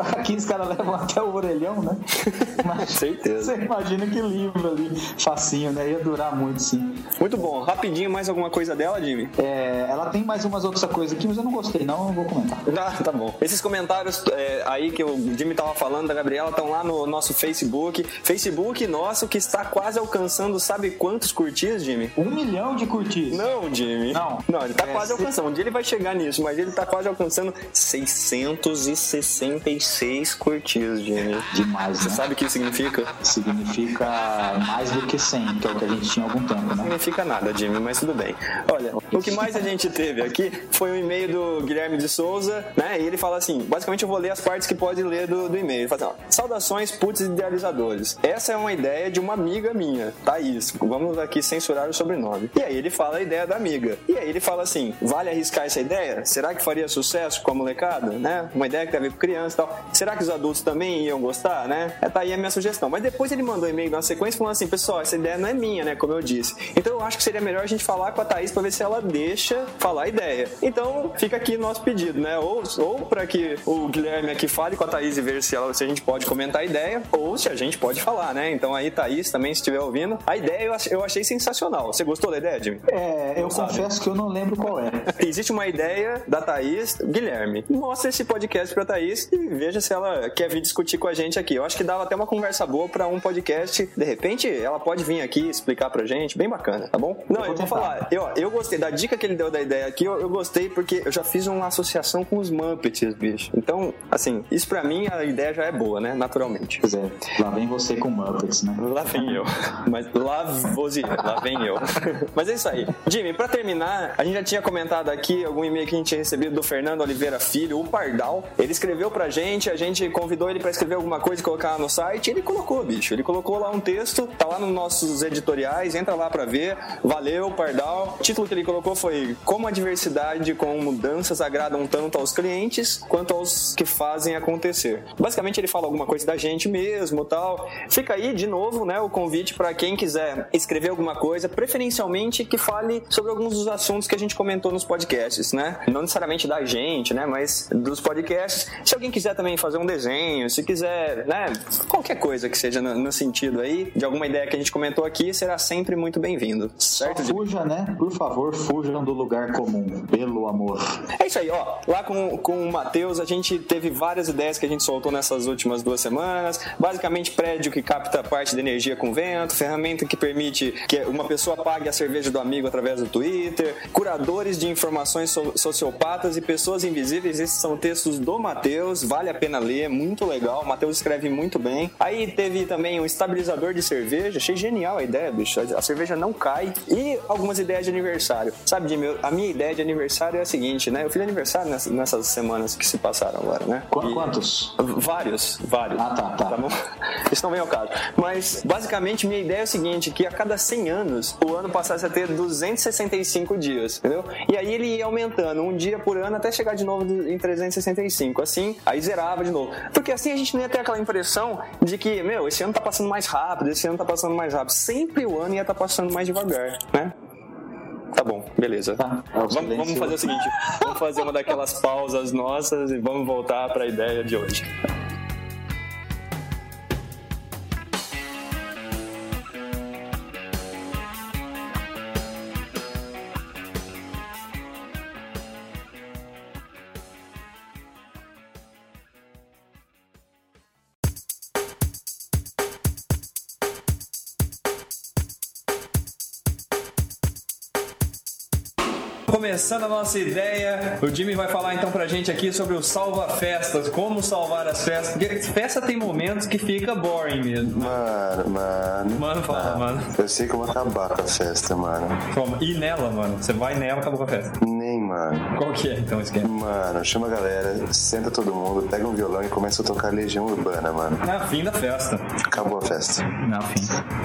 aqui os caras levam até o orelhão, né? Mas Certeza. Você imagina que livro ali, facinho, né? Ia durar muito, sim. Muito bom. Rapidinho, mais alguma coisa dela, Jimmy? É, ela tem mais umas outras coisas aqui, mas eu não gostei, não, eu não vou comentar. Ah, tá bom. Esses comentários é, aí que o Jimmy tava falando da Gabriela estão lá no nosso Facebook. Facebook nosso que está quase alcançando, sabe quantos curtidas, Jimmy? Um milhão de curtidas. Não, Jimmy. Não. Não, ele tá É, quase se- alcançando. Um dia ele vai chegar nisso, mas ele tá quase alcançando 666 curtidas, Jimmy. Demais, Você né? sabe o que isso significa? Mais do que 100, que é o que a gente tinha há algum tempo, Não né? significa nada, Jimmy, mas tudo bem. Olha, o que mais a gente teve aqui foi um e-mail do Guilherme de Souza, né? E ele fala assim: basicamente eu vou ler as partes que pode ler do, do e-mail. Ele fala assim: ó, Saudações, putz idealizadores. Essa é uma ideia de uma amiga minha, Thaís. Vamos aqui censurar o sobrenome. E aí ele fala a ideia da amiga. E aí ele fala assim: vale arriscar essa ideia? Será que faria sucesso com a molecada? Né? Uma ideia que tem a ver com criança e tal. Será que os adultos também iam gostar, né? É, tá aí a minha sugestão. Mas depois ele mandou e-mail na sequência falando assim: pessoal, essa ideia não é minha, né? Como eu disse. Então eu acho que seria melhor a gente falar com a Thaís pra ver se ela deixa falar a ideia. Então fica aqui nosso pedido, né? Ou, ou para que o Guilherme aqui fale com a Thaís e ver se, ela, se a gente pode comentar a ideia, ou se a gente pode falar, né? Então aí, Thaís, também, se estiver ouvindo, a ideia eu eu achei sensacional. Você gostou da ideia, Jimmy? É, eu sabe. confesso que eu não lembro qual é. Existe uma ideia da Thaís, Guilherme. Mostra esse podcast pra Thaís e veja se ela quer vir discutir com a gente aqui. Eu acho que dava até uma conversa boa pra um podcast. De repente, ela pode vir aqui explicar pra gente. Bem bacana, tá bom? Não, eu vou tentar. falar. Eu, eu gostei da dica que ele deu da ideia aqui. Eu, eu gostei porque eu já fiz uma associação com os Muppets, bicho. Então, Assim, isso pra mim a ideia já é boa, né? Naturalmente. Pois é, lá vem você com Muppets, né? Lá vem eu. Mas lá você, lá vem eu. Mas é isso aí. Jimmy, pra terminar, a gente já tinha comentado aqui algum e-mail que a gente tinha recebido do Fernando Oliveira Filho, o Pardal. Ele escreveu pra gente, a gente convidou ele pra escrever alguma coisa e colocar no site. Ele colocou, bicho. Ele colocou lá um texto, tá lá nos nossos editoriais, entra lá pra ver. Valeu, Pardal. O título que ele colocou foi Como a diversidade com mudanças agradam tanto aos clientes quanto aos que fazem acontecer. Basicamente ele fala alguma coisa da gente mesmo, tal. Fica aí de novo, né, o convite pra quem quiser escrever alguma coisa, preferencialmente que fale sobre alguns dos assuntos que a gente comentou nos podcasts, né? Não necessariamente da gente, né, mas dos podcasts. Se alguém quiser também fazer um desenho, se quiser, né, qualquer coisa que seja no, no sentido aí de alguma ideia que a gente comentou aqui, será sempre muito bem-vindo. Certo? Só fuja, né? Por favor, fujam do lugar comum, pelo amor. É isso aí, ó. Lá com, com o Matheus, a gente teve várias ideias que a gente soltou nessas últimas duas semanas. Basicamente, prédio que capta parte da energia com vento, ferramenta que permite que uma pessoa pague a cerveja do amigo através do Twitter, curadores de informações so sociopatas e pessoas invisíveis. Esses são textos do Matheus, vale a pena ler, muito legal. O Matheus escreve muito bem. Aí teve também um estabilizador de cerveja, achei genial a ideia, bicho. A cerveja não cai. E algumas ideias de aniversário. Sabe, Jimmy, a minha ideia de aniversário é a seguinte, né? Eu fiz aniversário nessas, nessas semanas que se passaram agora, né? Qu E- Quantos? Vários, vários. Ah, tá, tá. Tá bom? Isso não vem ao caso. Mas, basicamente, minha ideia é o seguinte, que a cada 100 anos, o ano passasse a ter 265 dias, entendeu? E aí ele ia aumentando um dia por ano até chegar de novo em 365. Assim, aí zerava de novo. Porque assim a gente não ia ter aquela impressão de que, meu, esse ano tá passando mais rápido, esse ano tá passando mais rápido. Sempre o ano ia estar passando mais devagar, né? Tá bom, beleza. Tá. É Vamos, vamos fazer o seguinte: vamos fazer uma daquelas pausas nossas e vamos voltar para a ideia de hoje. Começando a nossa ideia, o Jimmy vai falar então pra gente aqui sobre o salva-festas, como salvar as festas. Porque festa tem momentos que fica boring mesmo. Mano, mano. Mano, fala, mano. Eu sei como acabar com a festa, mano. Como? E nela, mano. Você vai nela, acabou com a festa. Nem, mano. Qual que é então o esquema? Mano, chama a galera, senta todo mundo, pega um violão e começa a tocar Legião Urbana, mano. Na fim da festa. Acabou a festa.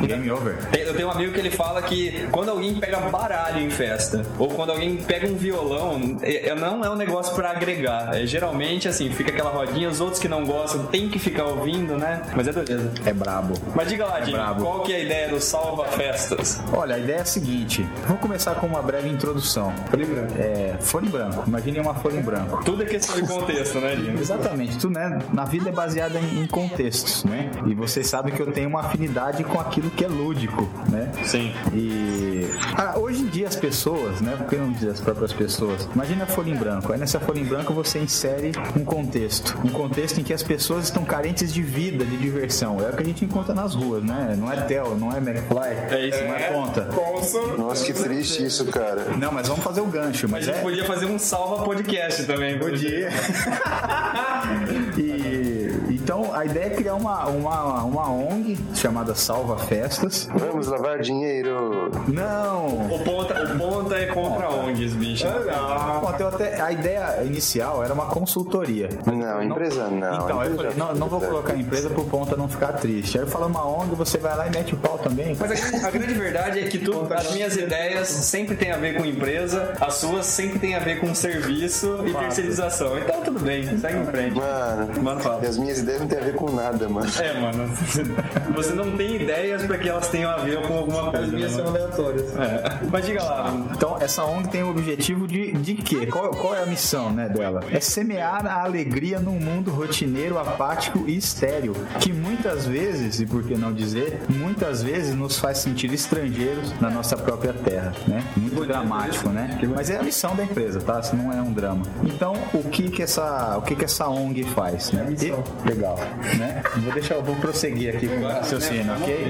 Game over. Eu tenho um amigo que ele fala que quando alguém pega baralho em festa, ou quando alguém pega um violão, é, é- não é um negócio pra agregar. É, geralmente, assim, fica aquela rodinha, os outros que não gostam tem que ficar ouvindo, né? Mas é beleza. É brabo. Mas diga lá, brabo. qual que é a ideia do salva-festas? Olha, a ideia é a seguinte. Vamos começar com uma breve introdução. Folha em branco. É, folha em branco. Imagine uma folha em branco. Tudo é questão de contexto, né, Jimmy? Exatamente, tudo né, na vida é baseada em, em contextos, né? E vocês sabem que eu tenho uma afinidade com aquilo que é lúdico, né? Sim. E ah, hoje em dia as pessoas, né? Por que não dizer as próprias pessoas? Imagina a folha em branco. Aí nessa folha em branco você insere um contexto, um contexto em que as pessoas estão carentes de vida, de diversão. É o que a gente encontra nas ruas, né? Não é Tel, não é McFly, É isso, não é né? ponta. Nossa, que triste isso, cara. Não, mas vamos fazer o gancho, A mas gente é podia fazer um salva podcast também. Podia. e, então a ideia é criar uma, uma, uma ONG chamada Salva Festas. Vamos lavar dinheiro. Não! O ponta, o ponta é contra ONGs, bicho. Bom, eu até, a ideia inicial era uma consultoria. Não, empresa não. Então, eu empresa falei, não, não vou colocar a empresa pro ponta não ficar triste. Aí eu falo uma ONG, você vai lá e mete o pau também. Mas a grande, a grande verdade é que tudo, as minhas ideias sempre tem a ver com empresa, as suas sempre tem a ver com serviço e terceirização. Então tudo bem, segue em frente. Mano, Mano, fala. as minhas ideias não têm a ver com nada, mano. É, mano. Você não tem ideias pra que elas tenham a ver com alguma coisa. né, mano? aleatórias. É. Mas diga lá. mano. Então, essa ONG tem o objetivo de, de quê? Qual, qual é a missão né, dela? É semear a alegria num mundo rotineiro, apático e estéril, que muitas vezes, e por que não dizer, muitas vezes nos faz sentir estrangeiros na nossa própria terra, né? Muito dramático, né? Mas é a missão da empresa, tá? Se não é um drama. Então, o que que essa, o que que essa ONG faz, né? E- legal, né? Vou deixar, eu vou prosseguir aqui com o raciocínio, ok?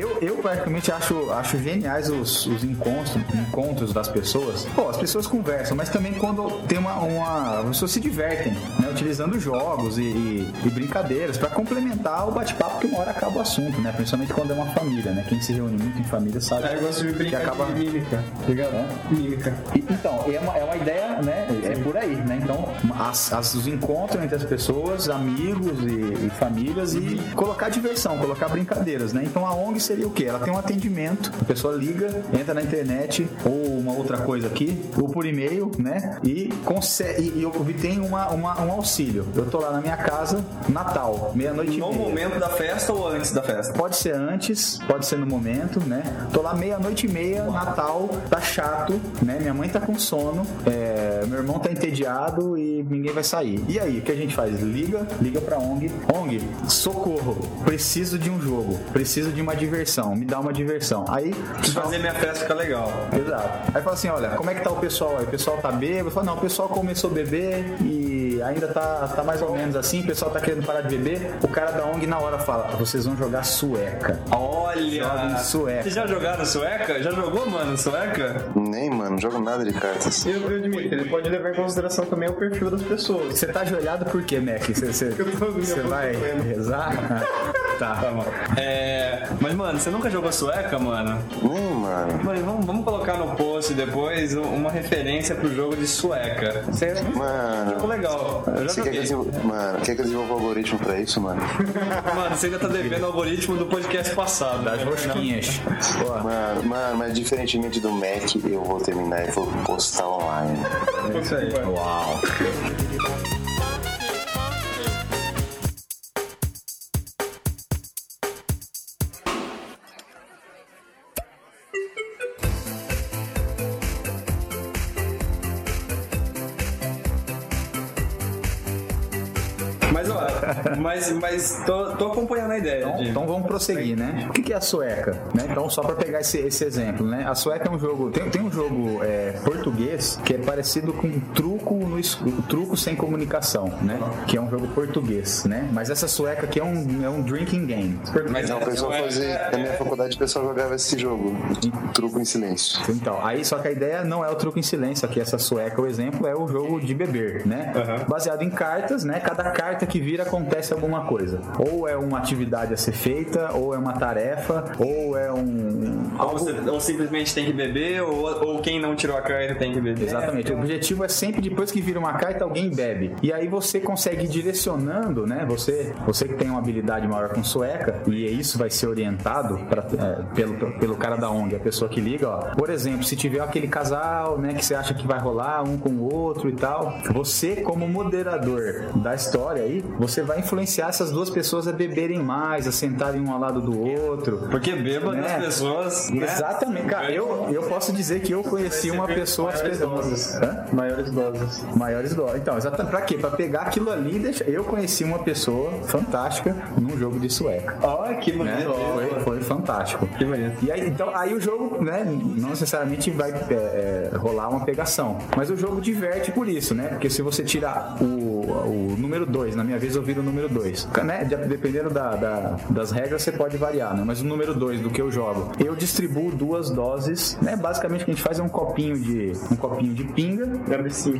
Eu, eu praticamente acho, acho geniais os, os encontros, encontros das pessoas pô, as pessoas conversam, mas também quando tem uma. uma as pessoas se divertem, né? Utilizando jogos e, e- e brincadeiras pra complementar o bate-papo que uma hora acaba o assunto, né? Principalmente quando é uma família, né? Quem se reúne muito em família sabe. Aí eu gosto de que brincar acaba. de mímica, ligado? É. Mímica. E- Então, é uma, é uma ideia, né? É aí, né? Então, as, as- os encontros entre as pessoas, amigos e, e famílias e colocar diversão, colocar brincadeiras, né? Então, a ONG seria o quê? Ela tem um atendimento, a pessoa liga, entra na internet ou uma outra coisa aqui, ou por e-mail, né? E, consegue, e, e obtém uma, uma- um auxílio. Eu tô lá na minha casa, Natal, meia-noite e No meia. momento da festa ou antes da festa? Pode ser antes, pode ser no momento, né? Tô lá meia-noite e meia, Natal, tá chato, né? Minha mãe tá com sono, é, meu irmão tá entediado e ninguém vai sair. E aí, o que a gente faz? Liga, liga pra ONG. ONG, socorro, preciso de um jogo, preciso de uma diversão, me dá uma diversão. Aí, Preciso fazer minha festa ficar legal. Exato. Aí fala assim, olha, como é que tá o pessoal aí? O pessoal tá bêbado? Fala, não, o pessoal começou a beber e ainda tá, tá mais ou menos assim, o pessoal tá querendo parar de beber. O cara da ONG na hora fala, vocês vão jogar sueca. Olha! Joga em sueca. Vocês já jogaram sueca? Já jogou, mano, sueca? Nem, mano, não jogo nada de cartas. Eu, eu admito, ele pode levar em consideração também o perfil das pessoas. Você tá ajoelhado por quê, Mac? Você, você, vai rezar? tá. Tá bom. É. Mas, mano, você nunca jogou sueca, mano? Nem, mano. Mano, vamos, vamos colocar no post depois uma referência pro jogo de sueca. Você é um Mano, jogo legal. Eu já você quer que, eu mano, quer que eu desenvolva um algoritmo pra isso, mano? Mano, você ainda tá devendo o algoritmo do podcast passado. Das rosquinhas. Pô, Mano, mano, mas diferentemente do Mac, eu vou terminar e vou postar online. É isso aí. Uau. Mas, mas tô, tô acompanhando a ideia. Então, de- então vamos prosseguir, né? O que que é a sueca? Né? Então, só para pegar esse, esse exemplo, né? A sueca é um jogo. Tem, tem um jogo é, português que é parecido com truco no truco sem comunicação, né? Que é um jogo português, né? Mas essa sueca aqui é um, é um drinking game. Mas Não, o pessoal é- fazia. Na minha faculdade, o pessoal jogava esse jogo. Truco em silêncio. Então, aí só que a ideia não é o truco em silêncio, aqui essa sueca, o exemplo é o jogo de beber, né? Baseado em cartas, né? Cada carta que vira acontece alguma coisa. Ou é uma atividade a ser feita, ou é uma tarefa, ou é um Ou, você- ou simplesmente tem que beber, ou, ou quem não tirou a carta tem que beber. Exatamente. O objetivo é sempre depois que vira uma carta alguém bebe. E aí você consegue ir direcionando, né? Você, você que tem uma habilidade maior com sueca e isso vai ser orientado pra, é, pelo, pelo cara da ONG, a pessoa que liga, ó. Por exemplo, se tiver aquele casal, né, que você acha que vai rolar um com o outro e tal, você como moderador da história aí, você vai influenciar essas duas pessoas a beberem mais, a sentarem um ao lado do outro. Porque bêbado Né? as pessoas. né? Exatamente, cara. Eu, eu posso dizer que eu conheci uma pessoa Maiores doses. Hã? Maiores doses. Maiores dólares. Então, exatamente. Pra quê? Pra pegar aquilo ali e deixar. Eu conheci uma pessoa fantástica num jogo de sueca. Ó, que Né? bonito. Foi, foi fantástico. Que bonito. E aí, então, aí o jogo, né, não necessariamente vai é, rolar uma pegação. Mas o jogo diverte por isso, né? Porque se você tirar o, o número 2, na minha vez eu viro o número 2. Né? de- Dependendo da- da- das regras, você pode variar, né? Mas o número 2 do que eu jogo, eu distribuo duas doses, né? Basicamente o que a gente faz é um copinho de um copinho de pinga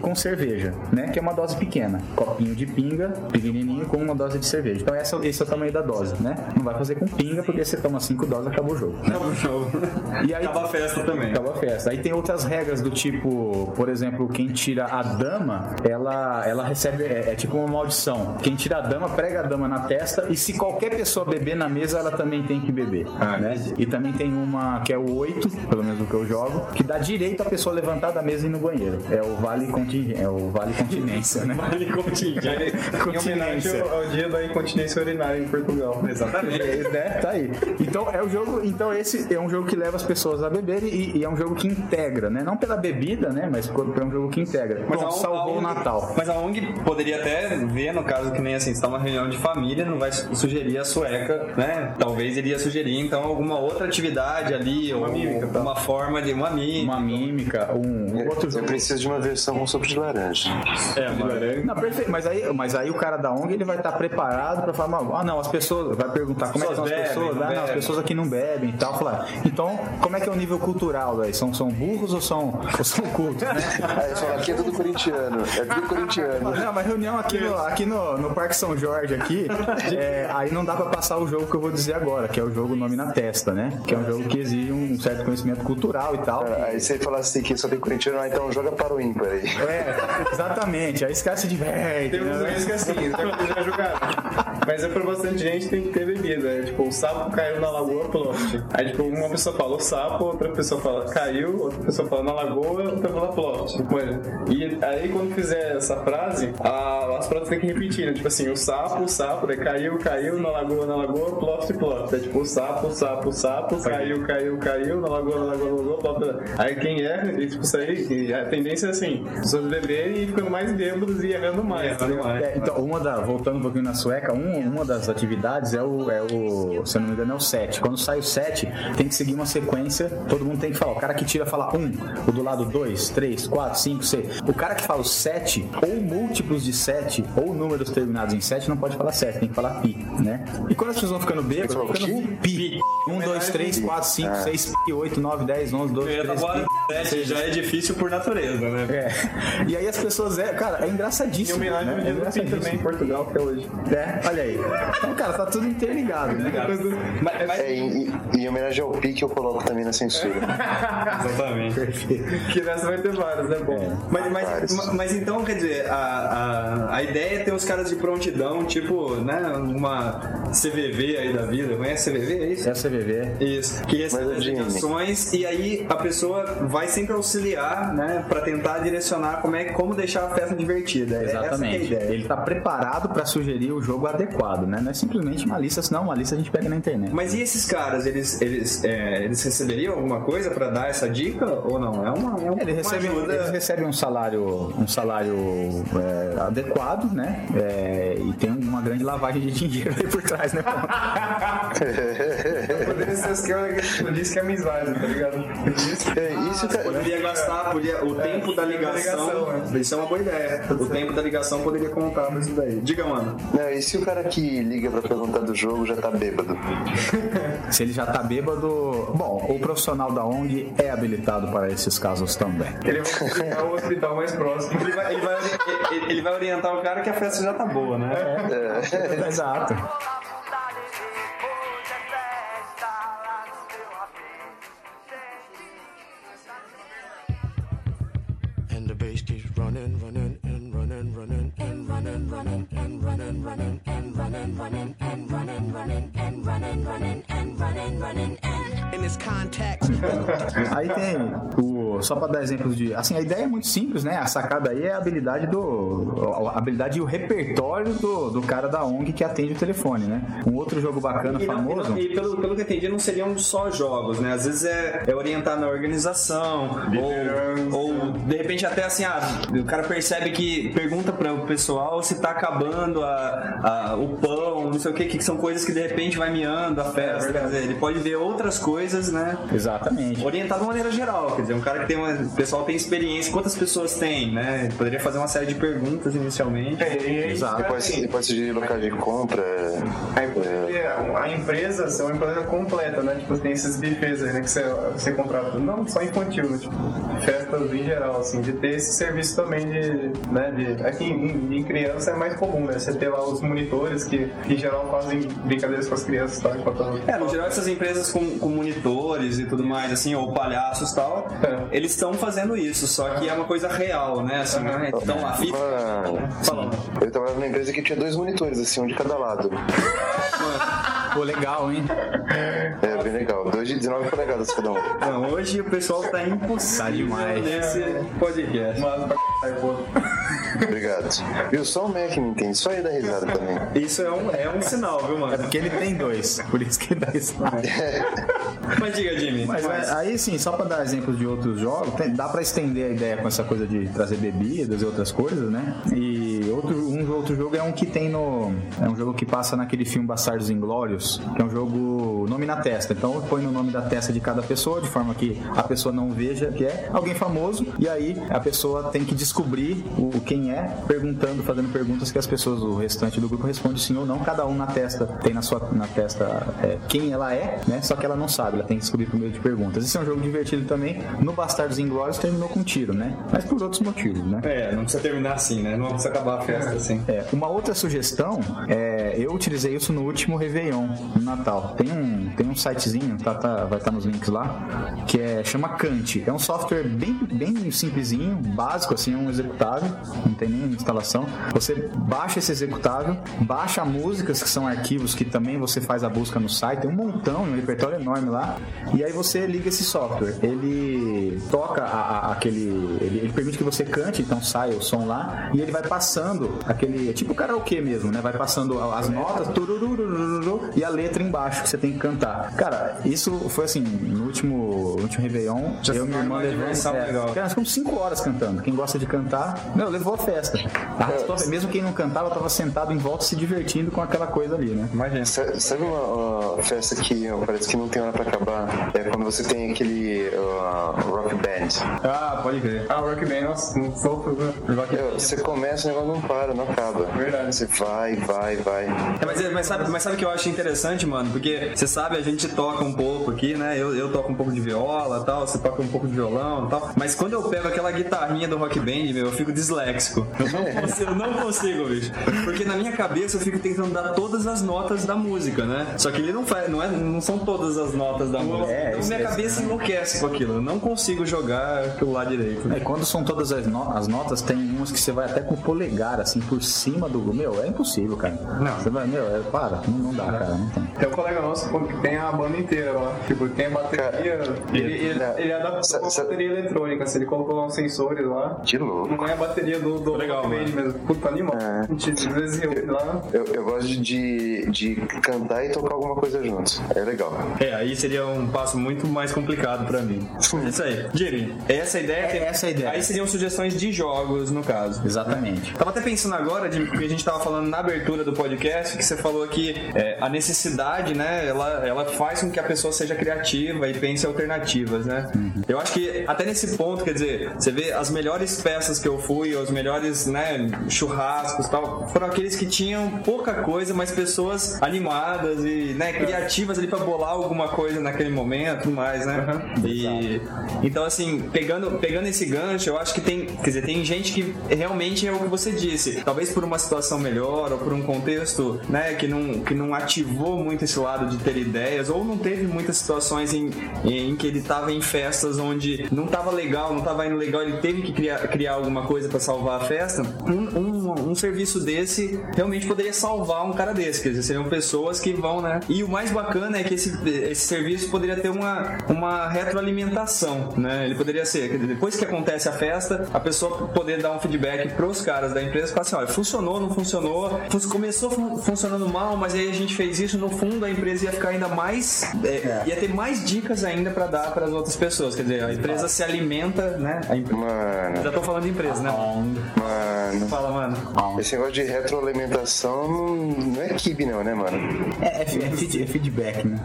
com cerveja, né? Que é uma dose pequena. Copinho de pinga, pequenininho, com uma dose de cerveja. Então essa, esse é o tamanho da dose, né? Não vai fazer com pinga, porque você toma cinco doses acabou o jogo. Né? Acaba o jogo. E aí, Acaba a festa também. Acaba a festa. Aí tem outras regras do tipo, por exemplo, quem tira a dama, ela, ela recebe, é, é tipo uma maldição. Quem tira a dama, prega a dama na testa e se qualquer pessoa beber na mesa, ela também tem que beber. né? E também tem uma que é o 8, pelo menos o que eu jogo, que dá direito a pessoa levantar da mesa e ir no banheiro. É o vale contingência, é o vale continência, né? Vale contingente. Em homenagem ao, ao dia da incontinência urinária em Portugal. Exatamente. É, né? Tá aí. Então é o jogo. Então esse é um jogo que leva as pessoas a beber e, e é um jogo que integra, né? Não pela bebida, né? Mas é um jogo que integra. Mas a- salvou o Natal. Mas a ONG poderia até ver, no caso que nem assim, se tá uma reunião de família, não vai sugerir a sueca, né? Talvez iria sugerir, então, alguma outra atividade ali, ou mímica, tá? uma forma de uma mímica. Uma mímica, um, um outro Eu jogo. preciso de uma versão com sopa de laranja. É, uma Não, perfeito, mas aí, mas aí o cara da ONG ele vai estar preparado pra falar, ah não, as pessoas, vai perguntar como é que são as Pessoas bebem, pessoas, não ah, não, as pessoas aqui não bebem e tal, falar, então, como é que é o nível cultural daí? São, são burros ou são, ou são cultos, né? Aí falam, aqui é tudo corintiano, é tudo corintiano. Não, mas reunião aqui no, aqui no, no Parque São Jorge aqui, é, aí não dá pra passar o jogo que eu vou dizer agora, que é o jogo Nome na Testa, né? Que é um jogo que exige um certo conhecimento cultural e tal. Aí você fala assim que só tem corintiano, ah, então joga para o ímpar aí. É, exatamente. Aí esse cara se diverte. Tem uns né? que assim, já, já jogaram. Mas é pra bastante gente tem que ter bebida. É, tipo, o sapo caiu na lagoa, ploft. Aí, tipo, uma pessoa fala o sapo, outra pessoa fala caiu, outra pessoa fala na lagoa, outra fala ploft. Mano, E aí, quando fizer essa frase, a- as frases tem que repetir, né? Tipo assim, o sapo, o sapo, né? Caiu, caiu, na lagoa, na lagoa, ploft, ploft. É tipo, o sapo, o sapo, o sapo, caiu, caiu, caiu, na lagoa, na lagoa, na lagoa, ploft. Aí quem erra, e, tipo, isso aí, a tendência é assim, as pessoas beberem e ficando mais bêbados e errando mais. tá ligado? É, então, uma da, voltando um pouquinho na sueca, um- uma das atividades é o, é o, se eu não me engano, é o 7. Quando sai o 7, tem que seguir uma sequência, todo mundo tem que falar. O cara que tira fala 1, o do lado 2, 3, 4, 5, 6. O cara que fala o 7, ou múltiplos de 7, ou números terminados em 7, não pode falar 7, tem que falar pi, né? E quando as pessoas vão ficando bêbadas, vão ficando pi. 1, 2, 3, 4, 5, 6, pi, 8, 9, 10, 11, 12, Eu ia 13, agora, pi. sete já é difícil por natureza, né? É. E aí as pessoas, é, cara, é Em engraçadíssimo. homenagem né? ao É dia do Pim engraçadíssimo. também em Portugal, que é hoje. É, olha aí. Então, cara, tá tudo interligado, né? Mas, mas- É, em, em- em homenagem ao Pi que eu coloco também na censura. exatamente. Que nessa vai ter vários, é bom. Mas, mas, Vários. ma- mas então, quer dizer, a, a, a ideia é ter os caras de prontidão, tipo, né, uma CVV aí da vida. Conhece CVV, é isso? É a CVV. Isso, que recebe Jimmy- indicações e aí a pessoa vai sempre auxiliar, né, pra tentar direcionar como é como deixar a festa divertida. É Essa que é a Exatamente. ideia. Ele tá preparado pra sugerir o jogo adequado, né? Não é simplesmente uma lista, senão uma lista a gente pega na internet. Mas e esses caras, eles, eles, é, eles receberiam alguma coisa pra dar essa dica ou não? É uma, é uma, Ele recebe, uma ajuda. eles recebem um salário, um salário é, adequado, né? É, e tem uma grande lavagem de dinheiro aí por trás, né? Poderia ser os que eu disse que é amizade, tá ligado? Isso. É, isso, cara, Poderia gastar, podia, o tempo da ligação. ligação, Isso é uma boa ideia. O tempo da ligação poderia contar pra isso daí. Diga, mano. não, e se o cara que liga pra perguntar do jogo já tá bêbado? Se ele já tá bêbado. Bom, o profissional da ONG é habilitado para esses casos também. Ele vai visitar o hospital mais próximo. Ele vai, ele, vai, ele- ele vai orientar o o cara que a festa já tá boa, né? É. É. Exato. Contact Aí tem o. Só pra dar exemplos de. Assim, a ideia é muito simples, né? A sacada aí é a habilidade do. A habilidade e o repertório do, do cara da ONG que atende o telefone, né? Um outro jogo bacana, E, não- famoso. e não- e pelo, pelo que eu entendi, não seriam só jogos, né? Às vezes é, é orientar na organização, ou, ou de repente até assim, ah, o cara percebe que pergunta para o pessoal se tá acabando a, a- o pão, não sei o que, que são coisas que de repente vai miando a festa. quer dizer, ele pode ver outras coisas, né? Exatamente. Orientar de maneira geral, quer dizer, um cara que tem uma. O pessoal tem experiência, quantas pessoas tem, né? Poderia fazer uma série de perguntas inicialmente. É, e aí, Exato. Depois, depois sugerir locais de compra. A, é, empresa- a empresa é uma empresa completa, né? Tipo, tem esses buffets aí, né? Que você, você contrata. Não só infantil, né? Tipo, festas em geral, assim, de ter esse serviço também de. Né, de aqui em, em criança é mais comum, né? Você ter lá os monitores que, em geral, fazem brincadeiras com as crianças enquanto. É, no geral essas empresas com, com monitores e tudo mais, assim, ou palhaços e tal, É. eles estão fazendo isso, só que é uma coisa real, né? Assim, né? Então lá, fica. Mano, eu trabalhava numa empresa que tinha dois monitores, assim, um de cada lado. Pô, legal, hein? É bem legal. Do- Hoje 19 polegadas cada um. Não, hoje o pessoal tá impossível Tá demais. nesse podcast. Obrigado. Viu? Só o Mac não entende. Só ele dá risada também. Isso é um, é um sinal, viu, É mano? porque ele tem dois, por isso que ele dá isso. Mas diga, Jimmy. Mas é, aí sim, só pra dar exemplos de outros jogos, tem- dá pra estender a ideia com essa coisa de trazer bebidas e outras coisas, né? E outro, um outro jogo é um que tem no. É um jogo que passa naquele filme Bastardos Inglórios, que é um jogo nome na testa. Então põe no nome da testa de cada pessoa, de forma que a pessoa não veja que é alguém famoso, e aí a pessoa tem que descobrir o quem é, perguntando, fazendo perguntas que as pessoas, o restante do grupo responde sim ou não. Cada um na testa tem na sua na testa é, quem ela é, né? Só que ela não sabe, ela tem que descobrir por meio de perguntas. Esse é um jogo divertido também. No Bastardos Inglórios terminou com tiro, né? Mas por outros motivos, né? É, não precisa terminar assim, né? Não precisa acabar a festa assim. É, uma outra sugestão, é, eu utilizei isso no último Réveillon, no Natal. Tem um, tem um sitezinho, tá, tá- vai estar nos links lá, que é, chama Kant. É um software bem, bem simplesinho, básico, assim, é um executável, não tem nem instalação. Você baixa esse executável, baixa músicas, que são arquivos que também você faz a busca no site, tem um montão, um repertório enorme lá, e aí você liga esse software. Ele toca a- a- aquele. Ele, ele permite que você cante, então sai o som lá, e ele vai passando aquele. É tipo karaokê mesmo, né? Vai passando as notas, e a letra embaixo que você tem que cantar. Cara, isso foi assim, no último, no último Réveillon, Já eu e minha irmã levamos. É, legal. cara, nós ficamos 5 horas cantando. Quem gosta de cantar, meu, levou a festa. Arrastou a festa. Mesmo quem não cantava, tava sentado em volta se divertindo com aquela coisa ali, né? Imagina. Sa- Sabe uma, uma festa que ó, parece que não tem hora pra acabar? É quando você tem aquele ó, rock band. Ah, pode crer. Ah, Rock Band, nossa, não sofro, né? Meu, você começa, o negócio não para, não acaba. Verdade. Você vai, vai, vai. É, mas, mas, sabe, mas sabe o que eu acho interessante, mano? Porque você sabe, a gente toca um pouco aqui, né? Eu, eu toco um pouco de viola e tal, você toca um pouco de violão e tal. Mas quando eu pego aquela guitarrinha do rock band, meu, eu fico disléxico. Eu não consigo, eu não consigo, bicho. Porque na minha cabeça eu fico tentando dar todas as notas da música, né? Só que ele não faz, não, é, não são todas as notas da música. É, então minha é- cabeça enlouquece com aquilo. Eu não consigo jogar aquilo lá direito. É, quando são todas as, no- as notas, tem umas que você vai até com o polegar, assim, por cima do. Meu, é impossível, cara. Não. Você vai, meu, é, para, não, não dá, cara, não tem. Tem um colega nosso que tem a banda inteira lá. Tipo, tem a bateria. Ele, ele, Não. ele adaptou Sa- a bateria eletrônica. Se ele colocou uns sensores lá. Que louco. Não é a bateria do, do Legal, Band mano. mesmo. Puta animal. É. Às vezes reúne lá. Eu, eu gosto de, de cantar e tocar alguma coisa junto. É legal. É, aí seria um passo muito mais complicado pra mim. É Isso aí. Jimmy, essa é a ideia. É essa a ideia. Aí seriam sugestões de jogos, no caso. Exatamente. Tava até pensando agora, Jimmy, porque a gente tava falando na abertura do podcast, que você falou que é, a necessidade, né, ela, ela faz com que a pessoa seja criativa e pense alternativas, né? Eu acho que até nesse ponto, quer dizer, você vê as melhores peças que eu fui, os melhores, né, churrascos tal, foram aqueles que tinham pouca coisa, mas pessoas animadas e, né, criativas ali pra bolar alguma coisa naquele momento mais, né? E então assim, pegando, pegando esse gancho, eu acho que tem, quer dizer, tem gente que realmente é o que você disse, talvez por uma situação melhor ou por um contexto, né, que não que não ativou muito esse lado de ter ideias ou não teve muitas situações em, em que ele tava em festas onde não tava legal, não tava indo legal, ele teve que criar, criar alguma coisa pra salvar a festa. Um, um, um serviço desse realmente poderia salvar um cara desse, quer dizer, seriam pessoas que vão, né? E o mais bacana é que esse, esse serviço poderia ter uma, uma retroalimentação, né? Ele poderia ser, depois que acontece a festa, a pessoa poder dar um feedback pros caras da empresa e falar assim, olha, funcionou, não funcionou, fun- começou fun- funcionando mal, mas aí a gente fez isso, no fundo a empresa ia ficar ainda mais, é, ia ter mais dicas ainda pra dar para as outras pessoas, quer dizer, a empresa se alimenta, né? A empre- Mano, Já tô falando de empresa, né? mano. Fala, mano. Esse negócio de retroalimentação não, é kibe não, né, mano? É, é, é é feedback, né?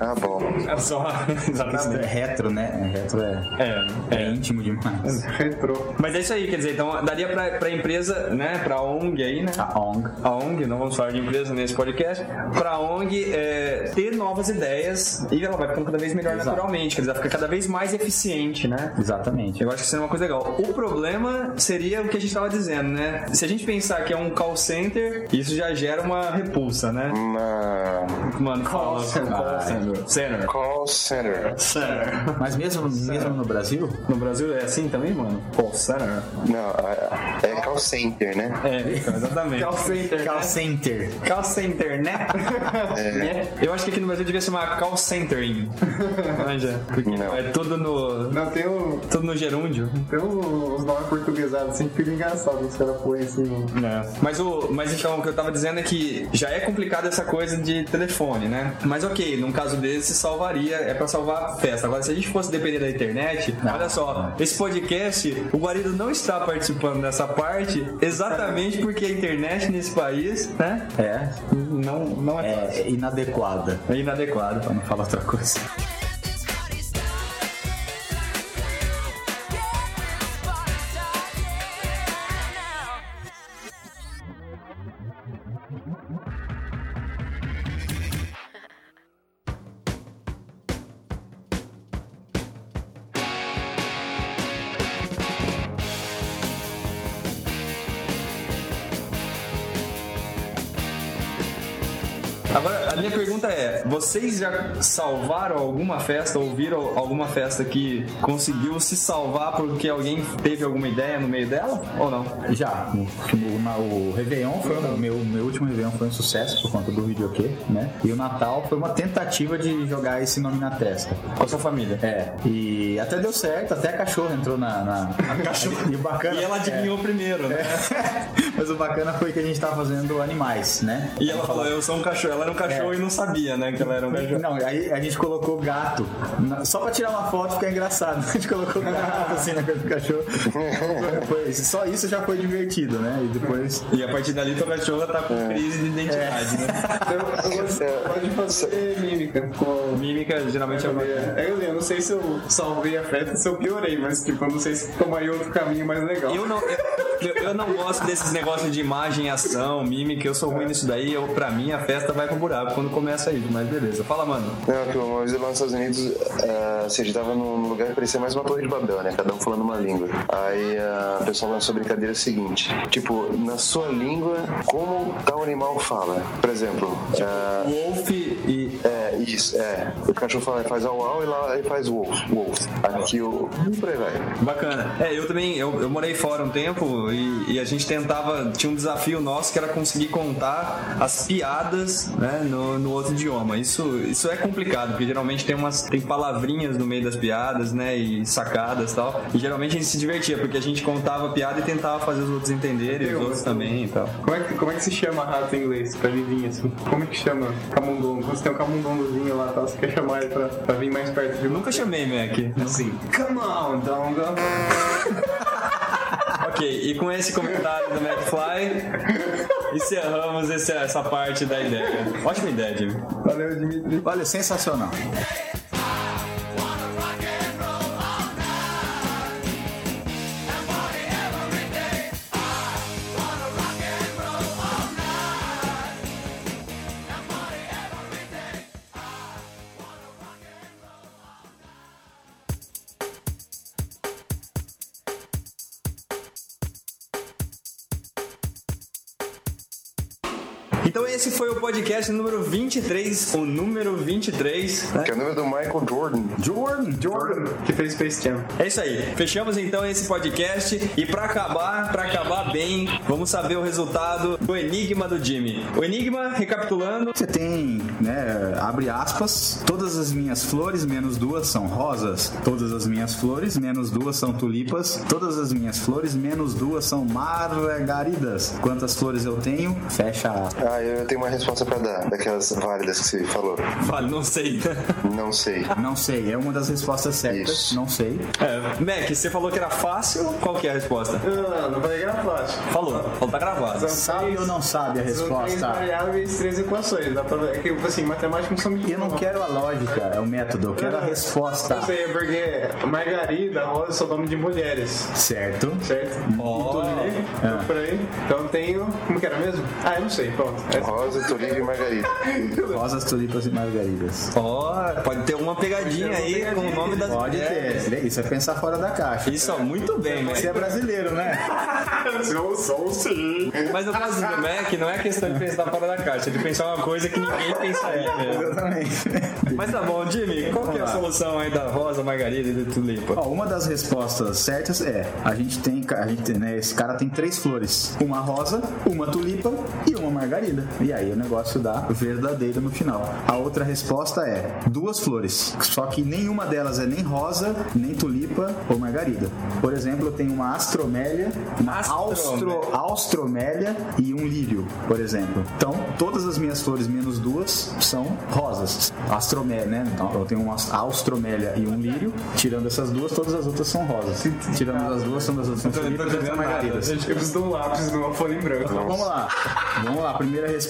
Ah, bom. É só, exatamente. é retro, né? É Retro é, É, é íntimo demais. Retrô. Mas é isso aí, quer dizer, então daria pra, pra empresa, né, pra ONG aí, né? A ONG. A ONG, não vamos falar de empresa nesse podcast, pra ONG é, ter novas ideias e ela vai ficando cada vez melhor Exato. naturalmente, quer dizer, ela fica cada vez mais eficiente, né? Exatamente. Eu acho que seria uma coisa legal. O problema seria o que a gente estava dizendo, né? Se a gente pensar que é um call center, isso já gera uma repulsa, né? Na Mano, fala. center. center. Center. call center. Center. Mas mesmo, mesmo no Brasil, No Brasil é assim também, mano? Call center. Não, é é call center, né? É, exatamente. Call center. call center. Call center, né? Né? Eu acho que aqui no Brasil devia call centering. Manja. Porque Não. é tudo no. Não, tem, o, Tudo no gerúndio. tem os nomes portuguesados, assim, fica engraçado. Os caras põem assim. É. Mas, o, mas então, o que eu tava dizendo é que já é complicado essa coisa de telefone, né? Mas ok, num caso desse, salvaria, é pra salvar a festa. Agora, se a gente fosse depender da internet, olha só, esse podcast, o Guarido não está participando dessa parte exatamente porque a internet nesse país, né? É, Não, não é, fácil. é inadequada. É inadequado. Pra não falar outra coisa. Pergunta é: vocês já salvaram alguma festa, ouviram alguma festa que conseguiu se salvar porque alguém teve alguma ideia no meio dela? Ou não? Já, o, o, o Réveillon foi o meu, meu último Réveillon foi um sucesso por conta do videokê, né? E o Natal foi uma tentativa de jogar esse nome na testa. Com a sua família? É, e até deu certo, até a cachorra entrou na. na... E o bacana. E ela adivinhou primeiro, né? Mas o bacana foi que a gente tava fazendo animais, né? E ela falou, eu sou um cachorro. Ela era um cachorro É. e não sabia, né, que ela era um cachorro. Não, aí a gente colocou gato. na- Só pra tirar uma foto ficar engraçado. A gente colocou gato assim na coisa do cachorro. Foi- só isso já foi divertido, né? E depois. E a partir dali, tua cachorra tá com crise de identidade, né? Eu, eu gosto- pode fazer mímica. Com... Mímica geralmente é uma... É, eu, eu não sei se eu salvei a festa, se eu piorei, mas tipo, eu não sei se tomaria outro caminho mais legal. Eu não, eu, eu não gosto desses negócios de imagem, ação, mímica. Eu sou ruim nisso daí. Eu, pra mim, a festa vai pro buraco quando começa isso. Mas beleza. Fala, mano. Não, que uma vez lá nos Estados Unidos, ah, assim, a gente tava num lugar que parecia mais uma torre de Babel, né? Cada um falando uma língua. Aí ah, o pessoal lançou a brincadeira seguinte: tipo, na sua língua, como tal animal fala? Por exemplo, ah, Wolf e. isso, é. O cachorro fala, faz au au e lá ele faz wolf, wolf. Aqui o. Por aí vai. Bacana. É, eu também, eu, eu morei fora um tempo e, e a gente tentava, tinha um desafio nosso que era conseguir contar as piadas, né, no, no outro idioma. Isso, isso é complicado, porque geralmente tem umas, tem palavrinhas no meio das piadas, né, e sacadas e tal. E geralmente a gente se divertia, porque a gente contava a piada e tentava fazer os outros entenderem, os outros também e tal. Como é, que, como é que se chama rato em inglês? Pra vir assim? Como é que chama camundongo? Quando você tem um camundongozinho lá, tá, você quer chamar ele pra, pra vir mais perto de Eu nunca chamei Mac. Assim, come on, dongo. Ok, e com esse comentário do McFly, encerramos esse- essa parte da ideia. Ótima ideia, Jimmy. Valeu, Dimitri. Olha, sensacional. Esse foi o podcast número 23, o número 23, né? Que é o número do Michael Jordan. Jordan, Jordan, que fez Space Jam. É isso aí. Fechamos então esse podcast e pra acabar, para acabar bem, vamos saber o resultado do enigma do Jimmy. O enigma, recapitulando, Você tem, né, abre aspas, todas as minhas flores menos duas são rosas, todas as minhas flores menos duas são tulipas, todas as minhas flores menos duas são margaridas. Quantas flores eu tenho? Fecha aspas. Ah, eu tenho uma resposta pra dar, daquelas válidas que você falou. vale, não sei. Não sei. Não sei, é uma das respostas certas, Isso. não sei. É, Mac, você falou que era fácil, qual que é a resposta? Não, não vai ganhar plástico. Falou, falou tá gravado. Sabe ou não sabe a São três resposta? variáveis, três equações. Dá pra ver. É que, assim, matemática não são muito Eu não quero a lógica, é o método, eu quero a resposta. Eu sei, porque Margarida, Rosa são nome de mulheres. Certo? Certo? Ó. Tudo ali, É. por aí. Então tenho. Como que era mesmo? Ah, eu não sei, pronto. É- Rosa, tulipa e margarida. Rosas, tulipas e margaridas. Ó, pode ter uma pegadinha aí com o nome das Pode mulheres. ter. Isso é pensar fora da caixa. Isso, muito bem, Você é brasileiro, né? Eu sou sim. Mas no caso do Mac, não é questão de pensar fora da caixa, é de pensar uma coisa que ninguém pensaria mesmo. Exatamente. Mas tá bom, Jimmy, qual que é a lá. solução aí da rosa, margarida e do tulipa? Ó, uma das respostas certas é: a gente tem, a gente né, esse cara tem três flores, uma rosa, uma tulipa e uma margarida. E aí o negócio dá verdadeiro no final. A outra resposta é duas flores, só que nenhuma delas é nem rosa, nem tulipa ou margarida. Por exemplo, eu tenho uma astromélia, uma austro, austromélia e um lírio, por exemplo. Então, todas as minhas flores menos duas são rosas. Astromélia, né? Então, eu tenho uma austromélia e um lírio. Tirando essas duas, todas as outras são rosas. Tirando as duas, são as outras são tulipas e margaridas. Eu preciso de um lápis numa folha em branco. Então vamos lá. Vamos lá. Primeira resposta: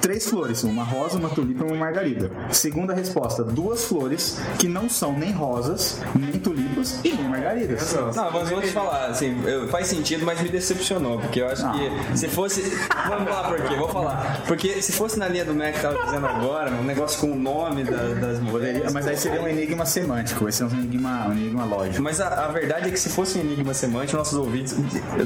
três flores. Uma rosa, uma tulipa e uma margarida. Segunda resposta: duas flores que não são nem rosas, nem tulipas e nem margaridas. Não, mas vou te falar, assim, eu- faz sentido, mas me decepcionou, porque eu acho que se fosse. Vamos lá por quê? Vou falar. Porque se fosse na linha do Mac que tava dizendo agora, um negócio com o nome da- das mulheres. Mas aí seria um enigma semântico, esse é um enigma, um enigma lógico. Mas a, a verdade é que se fosse um enigma semântico, nossos ouvintes,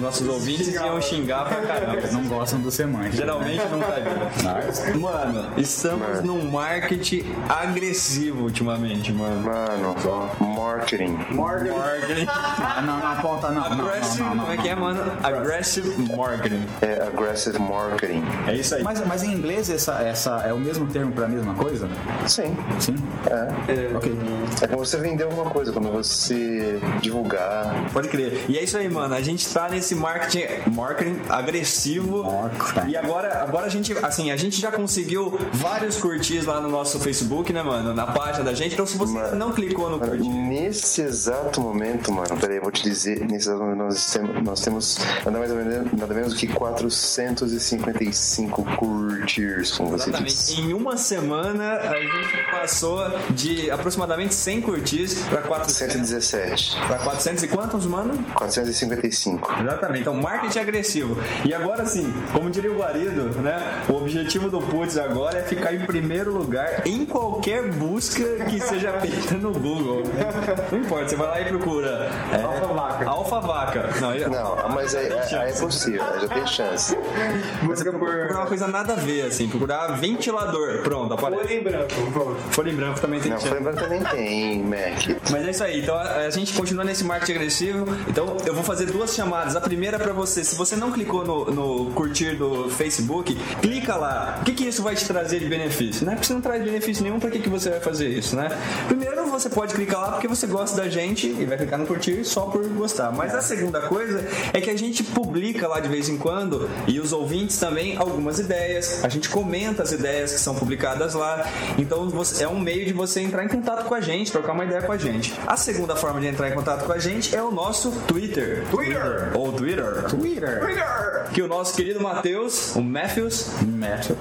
nossos ouvintes iam xingar pra caramba. Não gostam do semântico. Geralmente não tá vindo. Mano, estamos num marketing agressivo ultimamente, mano. Mano, marketing. Marketing. Ah, não, não, aponta, não. Aggressive, não, não, não, como é que é, mano? Aggressive marketing. É aggressive marketing. É isso aí. Mas, mas em inglês essa, essa é o mesmo termo para a mesma coisa? Sim. Sim? É. Ok. É como você vender alguma coisa, quando você divulgar. Pode crer. E é isso aí, mano. A gente tá nesse marketing, marketing agressivo. Marketing. E agora, agora a gente, assim, a gente já conseguiu vários curtis lá no nosso Facebook, né, mano? Na página da gente. Então, se você Mano. não clicou no curtir, nesse exato momento, mano, peraí, eu vou te dizer, nesse exato momento nós temos, nós temos nada, mais ou menos, nada menos que 455 curtirs, como você Exatamente. disse. Em uma semana, a gente passou de aproximadamente 100 curtis pra 400. 117. Pra 400 e quantos, mano? 455. Exatamente. Então, marketing agressivo. E agora sim, como diria o Guarido, né? O objetivo do Putz agora é ficar em primeiro lugar em qualquer busca que seja feita no Google. Não importa, você vai lá e procura. É, Alfa vaca. Alfa vaca. Não, aí- Não, mas aí, aí é possível, já tem chance. Música por. procurar uma coisa nada a ver, assim. Procurar ventilador. Pronto, aparece. Folha em branco, pronto. Folha em branco também tem Não, chance. foi lembrando também tem, Mac. Mas é isso aí, então a, a gente continua nesse marketing agressivo. Então eu vou fazer duas chamadas. A primeira é pra você, se você não clicou no, no curtir do Facebook, clica lá. O que, que isso vai te trazer de benefício? Né? Porque se não traz benefício nenhum, pra que, que você vai fazer isso, né? Primeiro você pode clicar lá porque você gosta da gente e vai clicar no curtir só por gostar. Mas a segunda coisa é que a gente publica lá de vez em quando e os ouvintes também algumas ideias. A gente comenta as ideias que são publicadas lá. Então é um meio de você entrar em contato com a gente, trocar uma ideia com a gente. A segunda forma de entrar em contato com a gente é o nosso Twitter. Twitter! Ou Twitter. Twitter. Que o nosso querido Matheus, o Matthews, Matthew.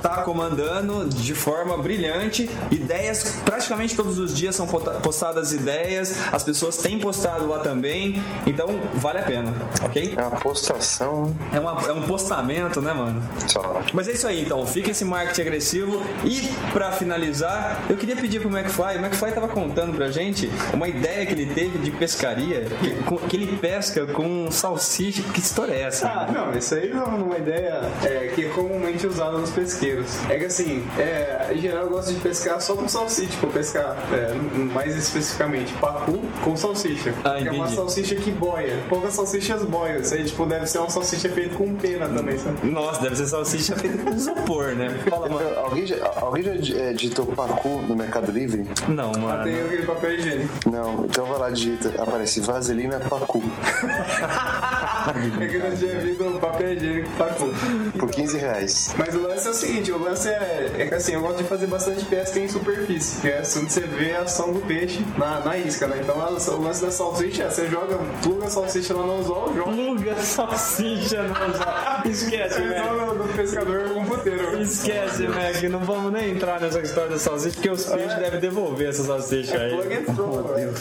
Tá comandando de forma brilhante. Ideias, praticamente todos os dias são postadas ideias. As pessoas têm postado lá também. Então vale a pena, ok? É uma postação É, uma- é um postamento, né, mano? só. Mas é isso aí, então. Fica esse marketing agressivo. E pra finalizar, eu queria pedir pro McFly. O McFly tava contando pra gente uma ideia que ele teve de pescaria, que, que ele pesca com salsicha. Que história é essa? Ah, não, isso aí é uma ideia é, que é comumente usada nos pesqueiros. É que assim, é, em geral eu gosto de pescar só com salsicha, tipo, pescar é, mais especificamente pacu com salsicha. Ah, que é uma salsicha que boia. Poucas salsichas boiam. Isso aí, tipo, deve ser uma salsicha feita com pena também, sabe? Nossa, deve ser salsicha feita com isopor, né? Fala, mano. Alguém já, alguém já é, digitou Pacu no Mercado Livre? Não, mano. Tem aquele papel higiênico. Não, então vai lá, digita, aparece Vaselina Pacu. É que eu tinha visto papel higiênico pacu. Por 15 reais. Mas o lance é o seguinte, o lance é, é que assim, eu gosto de fazer bastante pesca em superfície, que é onde você vê a ação do peixe na, na isca, né? Então a- o lance da salsicha é, você joga, pluga a salsicha lá no anzol, joga Pluga salsicha no Esquece, você joga no pescador com puteiro. Esquece, Mac. Não vamos nem entrar nessa história da salsicha, porque os peixes devem devolver essa salsicha aí. Plug and throw, velho.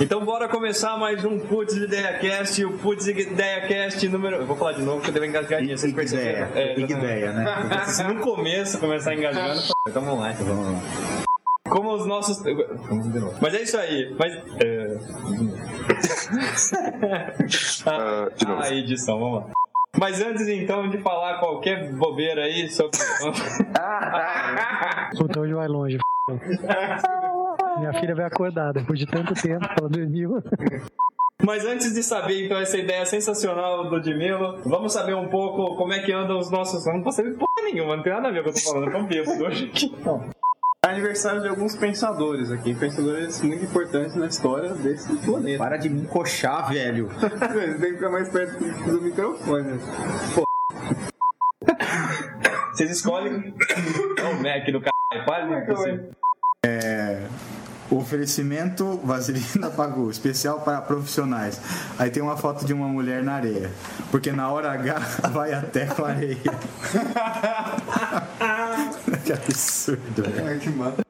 Então bora começar mais um Putz Ideia Cast, o Putz Ideia Cast número. Eu vou falar de novo porque eu dei uma engasgadinha, vocês perceberam? Ideia, exatamente. ideia, né? Se no começo começar engasgando, então vamos lá. Então vamos lá. Como os nossos. Vamos de novo. Mas é isso aí. Mas. É... Ah, de novo. a edição, vamos lá. Mas antes então de falar qualquer bobeira aí sobre. Puta, hoje vai longe. Minha filha vai acordar depois de tanto tempo, ela dormiu. Mas antes de saber então essa ideia sensacional do Dimelo, vamos saber um pouco como é que andam os nossos. Não posso saber porra nenhuma, não tem nada a ver com o que eu tô falando, eu tô bêbado hoje aqui. Aniversário de alguns pensadores aqui, pensadores muito importantes na história desse planeta. Para de me encoxar, velho. Você tem que ficar mais perto do microfone. Vocês escolhem. É o Mac do caralho, para de você. Oferecimento Vaselina Pagu, especial para profissionais. Aí tem uma foto de uma mulher na areia. Porque na hora H vai até com a areia. que absurdo. Ai, que mata.